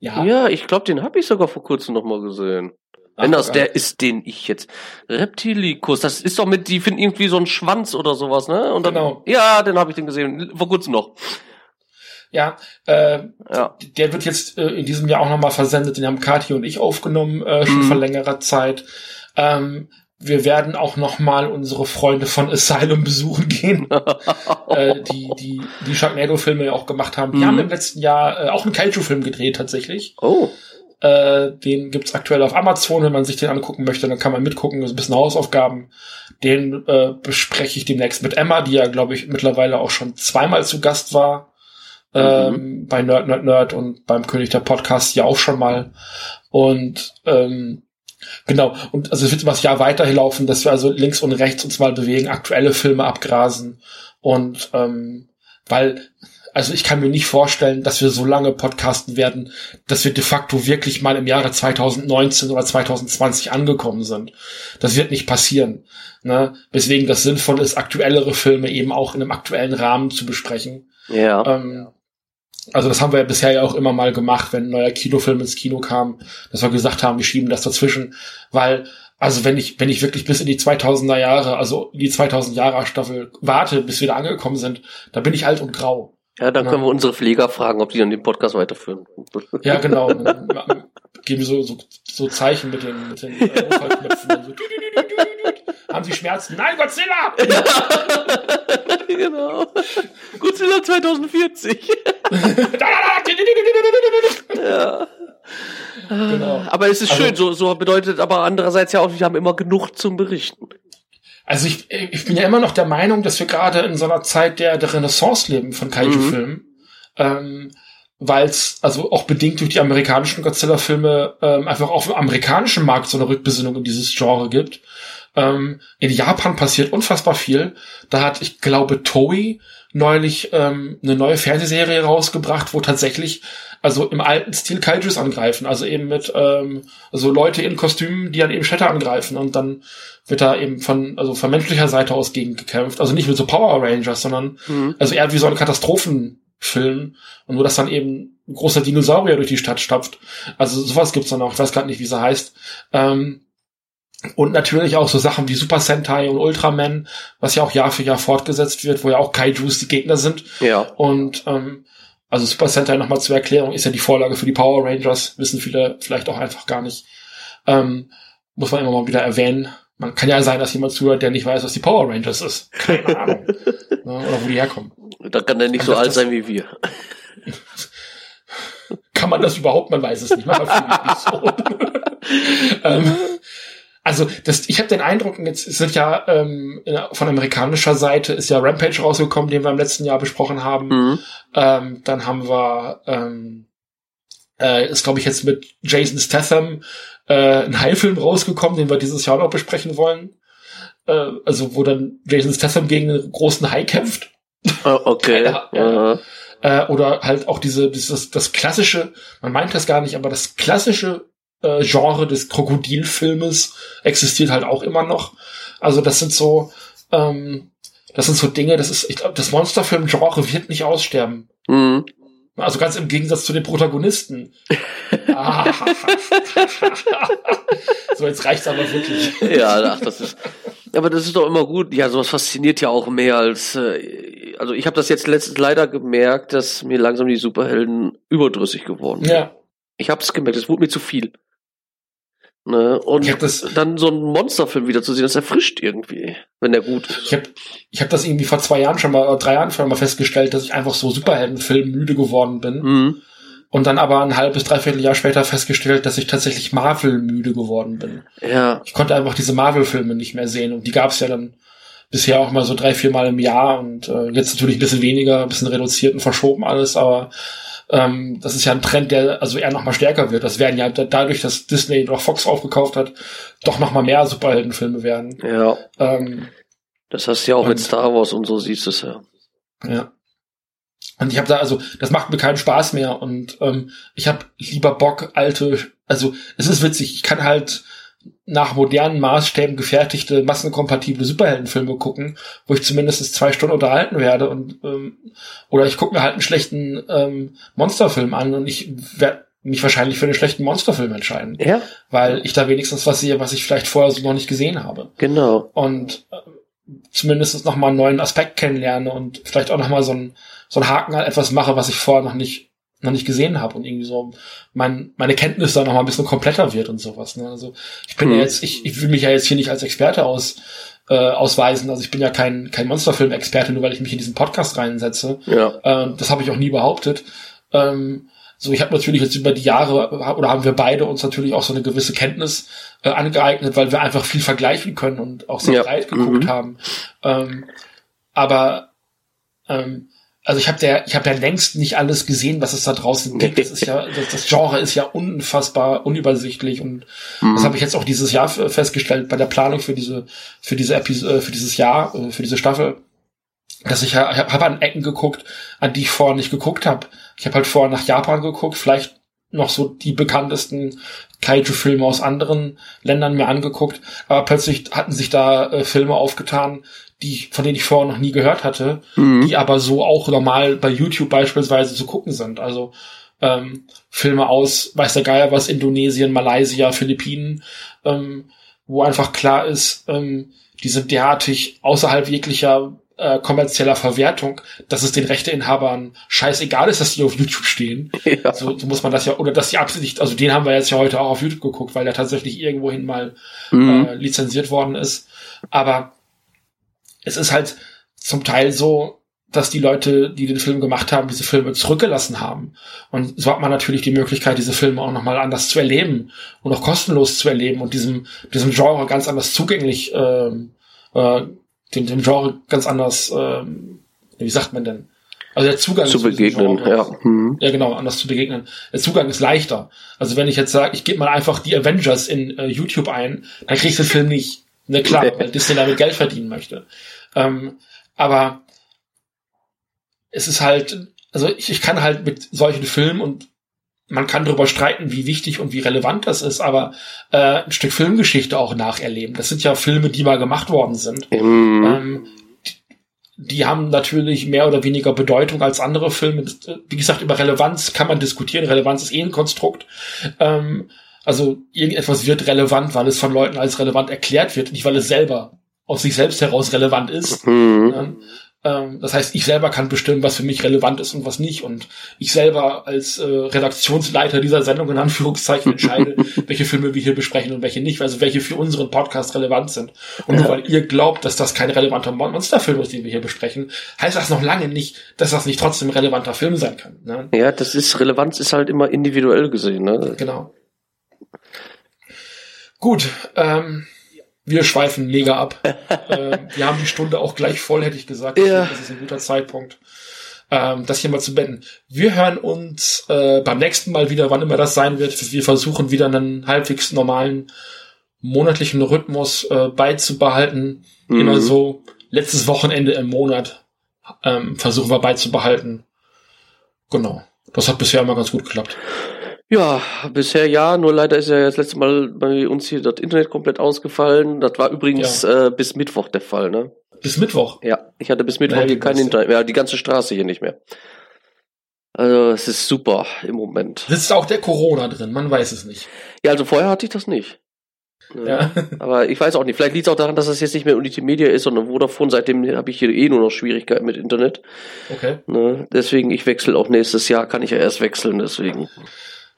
S2: Ja,
S3: Ja, ich glaube, den habe ich sogar vor kurzem noch mal gesehen.
S2: Ach,
S3: Wenn das der ist, den ich jetzt. Reptilicus, das ist doch mit, die finden irgendwie so einen Schwanz oder sowas, ne? Und dann,
S2: Genau.
S3: Ja, den habe ich den gesehen, vor kurzem noch.
S2: Ja, äh,
S3: Ja.
S2: der wird jetzt äh, in diesem Jahr auch nochmal versendet. Den haben Kathi und ich aufgenommen, äh, schon
S3: Mhm.
S2: vor längerer Zeit. Ähm, wir werden auch nochmal unsere Freunde von Asylum besuchen gehen, äh, die die die Sharknado-Filme ja auch gemacht haben. Die
S3: Mhm.
S2: haben im letzten Jahr äh, auch einen Kaiju-Film gedreht tatsächlich.
S3: Oh.
S2: Äh, den gibt's aktuell auf Amazon, wenn man sich den angucken möchte, dann kann man mitgucken, das ist ein bisschen Hausaufgaben. Den äh, bespreche ich demnächst mit Emma, die ja, glaube ich, mittlerweile auch schon zweimal zu Gast war. Ähm, bei Nerd, Nerd, Nerd und beim König der Podcast ja auch schon mal. Und ähm, genau, und also es wird über das Jahr weiterlaufen, dass wir also links und rechts uns mal bewegen, aktuelle Filme abgrasen. Und ähm, weil also ich kann mir nicht vorstellen, dass wir so lange podcasten werden, dass wir de facto wirklich mal im Jahre 2019 oder 2020 angekommen sind. Das wird nicht passieren. Ne? Weswegen das sinnvoll ist, aktuellere Filme eben auch in einem aktuellen Rahmen zu besprechen.
S3: Ja.
S2: Ähm, also das haben wir ja bisher ja auch immer mal gemacht, wenn ein neuer Kinofilm ins Kino kam, dass wir gesagt haben, wir schieben das dazwischen, weil also wenn ich wenn ich wirklich bis in die 2000er Jahre, also in die 2000 Jahre Staffel warte, bis wir da angekommen sind, da bin ich alt und grau.
S3: Ja, dann
S2: Ja.
S3: können wir unsere Pfleger fragen, ob die dann den Podcast weiterführen.
S2: Ja, genau. Geben so, so, so Zeichen mit den, mit den äh, Notfallknöpfen. Dann so, haben Sie Schmerzen? Nein, Godzilla!
S3: genau. Godzilla 2040. ja.
S2: Genau.
S3: Aber es ist
S2: Also-
S3: schön, so, so bedeutet aber andererseits ja auch, wir haben immer genug zum Berichten.
S2: Also ich, ich bin ja immer noch der Meinung, dass wir gerade in so einer Zeit der, der Renaissance leben von Kaiju-Filmen. Ähm, weil es, also auch bedingt durch die amerikanischen Godzilla-Filme, ähm, einfach auch im amerikanischen Markt so eine Rückbesinnung in dieses Genre gibt. Ähm, in Japan passiert unfassbar viel. Da hat, ich glaube, Toei neulich ähm, eine neue Fernsehserie rausgebracht, wo tatsächlich also im alten Stil Kaijus angreifen, also eben mit ähm, also Leute in Kostümen, die dann eben Städte angreifen und dann wird da eben von also von menschlicher Seite aus gegen gekämpft, also nicht mit so Power Rangers, sondern
S3: Mhm.
S2: also eher wie so ein Katastrophenfilm und nur dass dann eben ein großer Dinosaurier durch die Stadt stapft. Also sowas gibt's dann auch, ich weiß gerade nicht, wie sie heißt. Ähm, und natürlich auch so Sachen wie Super Sentai und Ultraman, was ja auch Jahr für Jahr fortgesetzt wird, wo ja auch Kaijus die Gegner sind.
S3: Ja.
S2: Und ähm, also Super Sentai nochmal zur Erklärung ist ja die Vorlage für die Power Rangers, wissen viele vielleicht auch einfach gar nicht. Ähm, muss man immer mal wieder erwähnen. Man kann ja sein, dass jemand zuhört, der nicht weiß, was die Power Rangers ist. Keine Ahnung. Ne, Oder wo die herkommen.
S3: Da kann der nicht so
S2: Das-
S3: alt sein wie wir.
S2: Kann man das überhaupt? Man weiß es nicht. Man so. ähm, also das, ich habe den Eindruck, jetzt sind ja ähm, von amerikanischer Seite ist ja Rampage rausgekommen, den wir im letzten Jahr besprochen haben.
S3: Mhm.
S2: Ähm, dann haben wir, ähm, äh, ist glaube ich jetzt mit Jason Statham äh, ein Heilfilm rausgekommen, den wir dieses Jahr noch besprechen wollen. Äh, also wo dann Jason Statham gegen einen großen Hai kämpft.
S3: Ah, Okay.
S2: Ja. Äh, oder halt auch diese, dieses, das klassische, man meint das gar nicht, aber das klassische äh, Genre des Krokodilfilmes existiert halt auch immer noch. Also das sind so, ähm, das sind so Dinge, das ist, ich glaube, das Monsterfilm-Genre wird nicht aussterben.
S3: Mhm.
S2: Also ganz im Gegensatz zu den Protagonisten. Ah. so, jetzt reicht's aber wirklich.
S3: Ja, ach, das ist. Aber das ist doch immer gut. Ja, sowas fasziniert ja auch mehr als. Äh, also ich habe das jetzt letztens leider gemerkt, dass mir langsam die Superhelden überdrüssig geworden sind.
S2: Ja,
S3: Ich habe es gemerkt, es wurde mir zu viel. Ne? Und dann so einen Monsterfilm wieder zu sehen, das erfrischt irgendwie, wenn der gut ist.
S2: ich habe ich hab das irgendwie vor zwei Jahren schon mal, oder drei Jahren schon mal festgestellt, dass ich einfach so Superheldenfilm müde geworden bin.
S3: Mhm.
S2: Und dann aber ein halbes, dreiviertel Jahr später festgestellt, dass ich tatsächlich Marvel müde geworden bin.
S3: Ja,
S2: Ich konnte einfach diese Marvel-Filme nicht mehr sehen. Und die gab es ja dann bisher auch mal so drei, vier Mal im Jahr. Und äh, jetzt natürlich ein bisschen weniger, ein bisschen reduziert und verschoben alles. Aber ähm, das ist ja ein Trend, der also eher noch mal stärker wird. Das werden ja da- dadurch, dass Disney doch Fox aufgekauft hat, doch noch mal mehr Superheldenfilme werden.
S3: ja.
S2: Ähm,
S3: Das hast du ja auch
S2: Und-
S3: mit Star Wars und so siehst du es ja.
S2: Ja. Und ich habe da, also, das macht mir keinen Spaß mehr. Und ähm, ich habe lieber Bock, alte, also es ist witzig, ich kann halt nach modernen Maßstäben gefertigte, massenkompatible Superheldenfilme gucken, wo ich zumindest zwei Stunden unterhalten werde. Und ähm, oder ich gucke mir halt einen schlechten ähm, Monsterfilm an und ich werde mich wahrscheinlich für einen schlechten Monsterfilm entscheiden.
S3: Ja,
S2: Weil ich da wenigstens was sehe, was ich vielleicht vorher so noch nicht gesehen habe
S3: genau.
S2: und äh, zumindest noch mal einen neuen Aspekt kennenlerne und vielleicht auch noch mal so ein so ein Haken an etwas mache, was ich vorher noch nicht noch nicht gesehen habe und irgendwie so mein, meine Kenntnis da noch mal ein bisschen kompletter wird und sowas. Ne? Also ich bin
S3: Mhm.
S2: ja jetzt, ich, ich will mich ja jetzt hier nicht als Experte aus äh, ausweisen. Also ich bin ja kein kein Monsterfilm-Experte, nur weil ich mich in diesen Podcast reinsetze.
S3: Ja.
S2: Ähm, das habe ich auch nie behauptet. Ähm, so, ich habe natürlich jetzt über die Jahre oder haben wir beide uns natürlich auch so eine gewisse Kenntnis äh, angeeignet, weil wir einfach viel vergleichen können und auch sehr
S3: Ja.
S2: breit geguckt
S3: Mhm.
S2: haben. Ähm, aber ähm, also ich habe ja, ich habe ja längst nicht alles gesehen, was es da draußen gibt. Das ist ja, das, das Genre ist ja unfassbar unübersichtlich und
S3: Mhm.
S2: das habe ich jetzt auch dieses Jahr festgestellt bei der Planung für diese, für diese Episode, für dieses Jahr, äh, für diese Staffel, dass ich, ja- habe hab an Ecken geguckt, an die ich vorher nicht geguckt habe. Ich habe halt vorher nach Japan geguckt, vielleicht noch so die bekanntesten Kaiju-Filme aus anderen Ländern mir angeguckt, aber plötzlich hatten sich da äh, Filme aufgetan, die von denen ich vorher noch nie gehört hatte,
S3: Mhm.
S2: die aber so auch normal bei YouTube beispielsweise zu gucken sind. Also ähm, Filme aus, weiß der Geier was, Indonesien, Malaysia, Philippinen, ähm, wo einfach klar ist, ähm, die sind derartig außerhalb jeglicher äh, kommerzieller Verwertung, dass es den Rechteinhabern scheißegal ist, dass die auf YouTube stehen.
S3: Ja.
S2: So, so muss man das ja, oder dass die absichtlich, also den haben wir jetzt ja heute auch auf YouTube geguckt, weil der tatsächlich irgendwohin mal
S3: Mhm.
S2: äh, lizenziert worden ist. Aber es ist halt zum Teil so, dass die Leute, die den Film gemacht haben, diese Filme zurückgelassen haben. Und so hat man natürlich die Möglichkeit, diese Filme auch nochmal anders zu erleben und auch kostenlos zu erleben und diesem, diesem Genre ganz anders zugänglich, ähm, äh, dem, dem Genre ganz anders, ähm, wie sagt man denn? Also der Zugang
S3: Zu begegnen,
S2: Genre
S3: ja. Mhm.
S2: ja, genau, anders zu begegnen. Der Zugang ist leichter. Also wenn ich jetzt sage, ich gebe mal einfach die Avengers in äh, YouTube ein, dann kriegst du den Film nicht. Ne, klar, weil Disney damit Geld verdienen möchte. Ähm, aber es ist halt, also ich, ich kann halt mit solchen Filmen und man kann darüber streiten, wie wichtig und wie relevant das ist, aber äh, ein Stück Filmgeschichte auch nacherleben. Das sind ja Filme, die mal gemacht worden sind.
S3: Mhm.
S2: Ähm, die, die haben natürlich mehr oder weniger Bedeutung als andere Filme. Äh, Wie gesagt, über Relevanz kann man diskutieren. Relevanz ist eh ein Konstrukt. Ähm, also irgendetwas wird relevant, weil es von Leuten als relevant erklärt wird, nicht weil es selber aus sich selbst heraus relevant ist.
S3: Mhm.
S2: Ähm, das heißt, ich selber kann bestimmen, was für mich relevant ist und was nicht. Und ich selber als äh, Redaktionsleiter dieser Sendung in Anführungszeichen entscheide, welche Filme wir hier besprechen und welche nicht, also welche für unseren Podcast relevant sind. Und nur weil ihr glaubt, dass das kein relevanter Mon- Monsterfilm ist, den wir hier besprechen, heißt das noch lange nicht, dass das nicht trotzdem relevanter Film sein kann. Ne?
S3: Ja, das ist, Relevanz ist halt immer individuell gesehen, ne?
S2: Genau. Gut, ähm, wir schweifen mega ab. ähm, wir haben die Stunde auch gleich voll, hätte ich gesagt.
S3: Ja.
S2: Das ist ein guter Zeitpunkt, ähm, das hier mal zu beenden. Wir hören uns äh, beim nächsten Mal wieder, wann immer das sein wird. Wir versuchen wieder einen halbwegs normalen monatlichen Rhythmus äh, beizubehalten.
S3: Mhm.
S2: Immer so letztes Wochenende im Monat ähm, versuchen wir beizubehalten. Genau. Das hat bisher immer ganz gut geklappt.
S3: Ja, bisher ja, nur leider ist ja das letzte Mal bei uns hier das Internet komplett ausgefallen. Das war übrigens äh, bis Mittwoch der Fall, ne?
S2: Bis Mittwoch.
S3: Ja, ich hatte bis Mittwoch
S2: Naja,
S3: hier kein? Internet mehr, die ganze Straße hier nicht mehr. Also es ist super im Moment.
S2: Sitzt auch der Corona drin, man weiß es nicht.
S3: Ja, also vorher hatte ich das nicht. Ne?
S2: Ja.
S3: Aber ich weiß auch nicht. Vielleicht liegt es auch daran, dass das jetzt nicht mehr Unitymedia ist, sondern Vodafone. Seitdem habe ich hier eh nur noch Schwierigkeiten mit Internet.
S2: Okay.
S3: Ne? Deswegen, ich wechsle auch nächstes Jahr, kann ich ja erst wechseln, deswegen.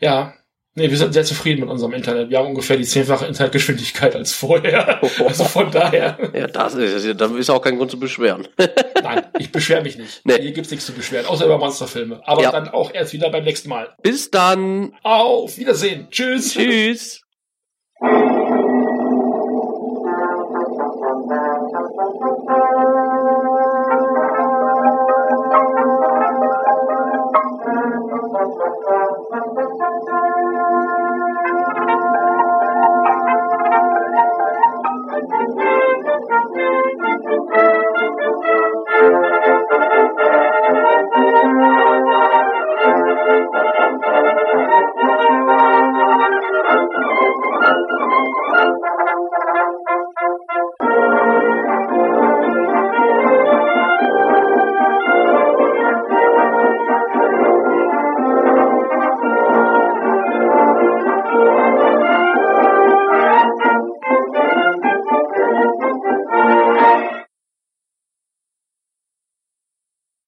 S2: Ja. Nee, wir sind sehr zufrieden mit unserem Internet. Wir haben ungefähr die zehnfache Internetgeschwindigkeit als vorher. Also von daher.
S3: Ja, das ist, da ist auch kein Grund zu beschweren.
S2: Nein, ich beschwere mich nicht.
S3: Nee.
S2: Hier gibt's nichts zu beschweren, außer über Monsterfilme. Aber
S3: Ja.
S2: dann auch erst wieder beim nächsten Mal.
S3: Bis dann.
S2: Auf Wiedersehen. Tschüss.
S3: Tschüss.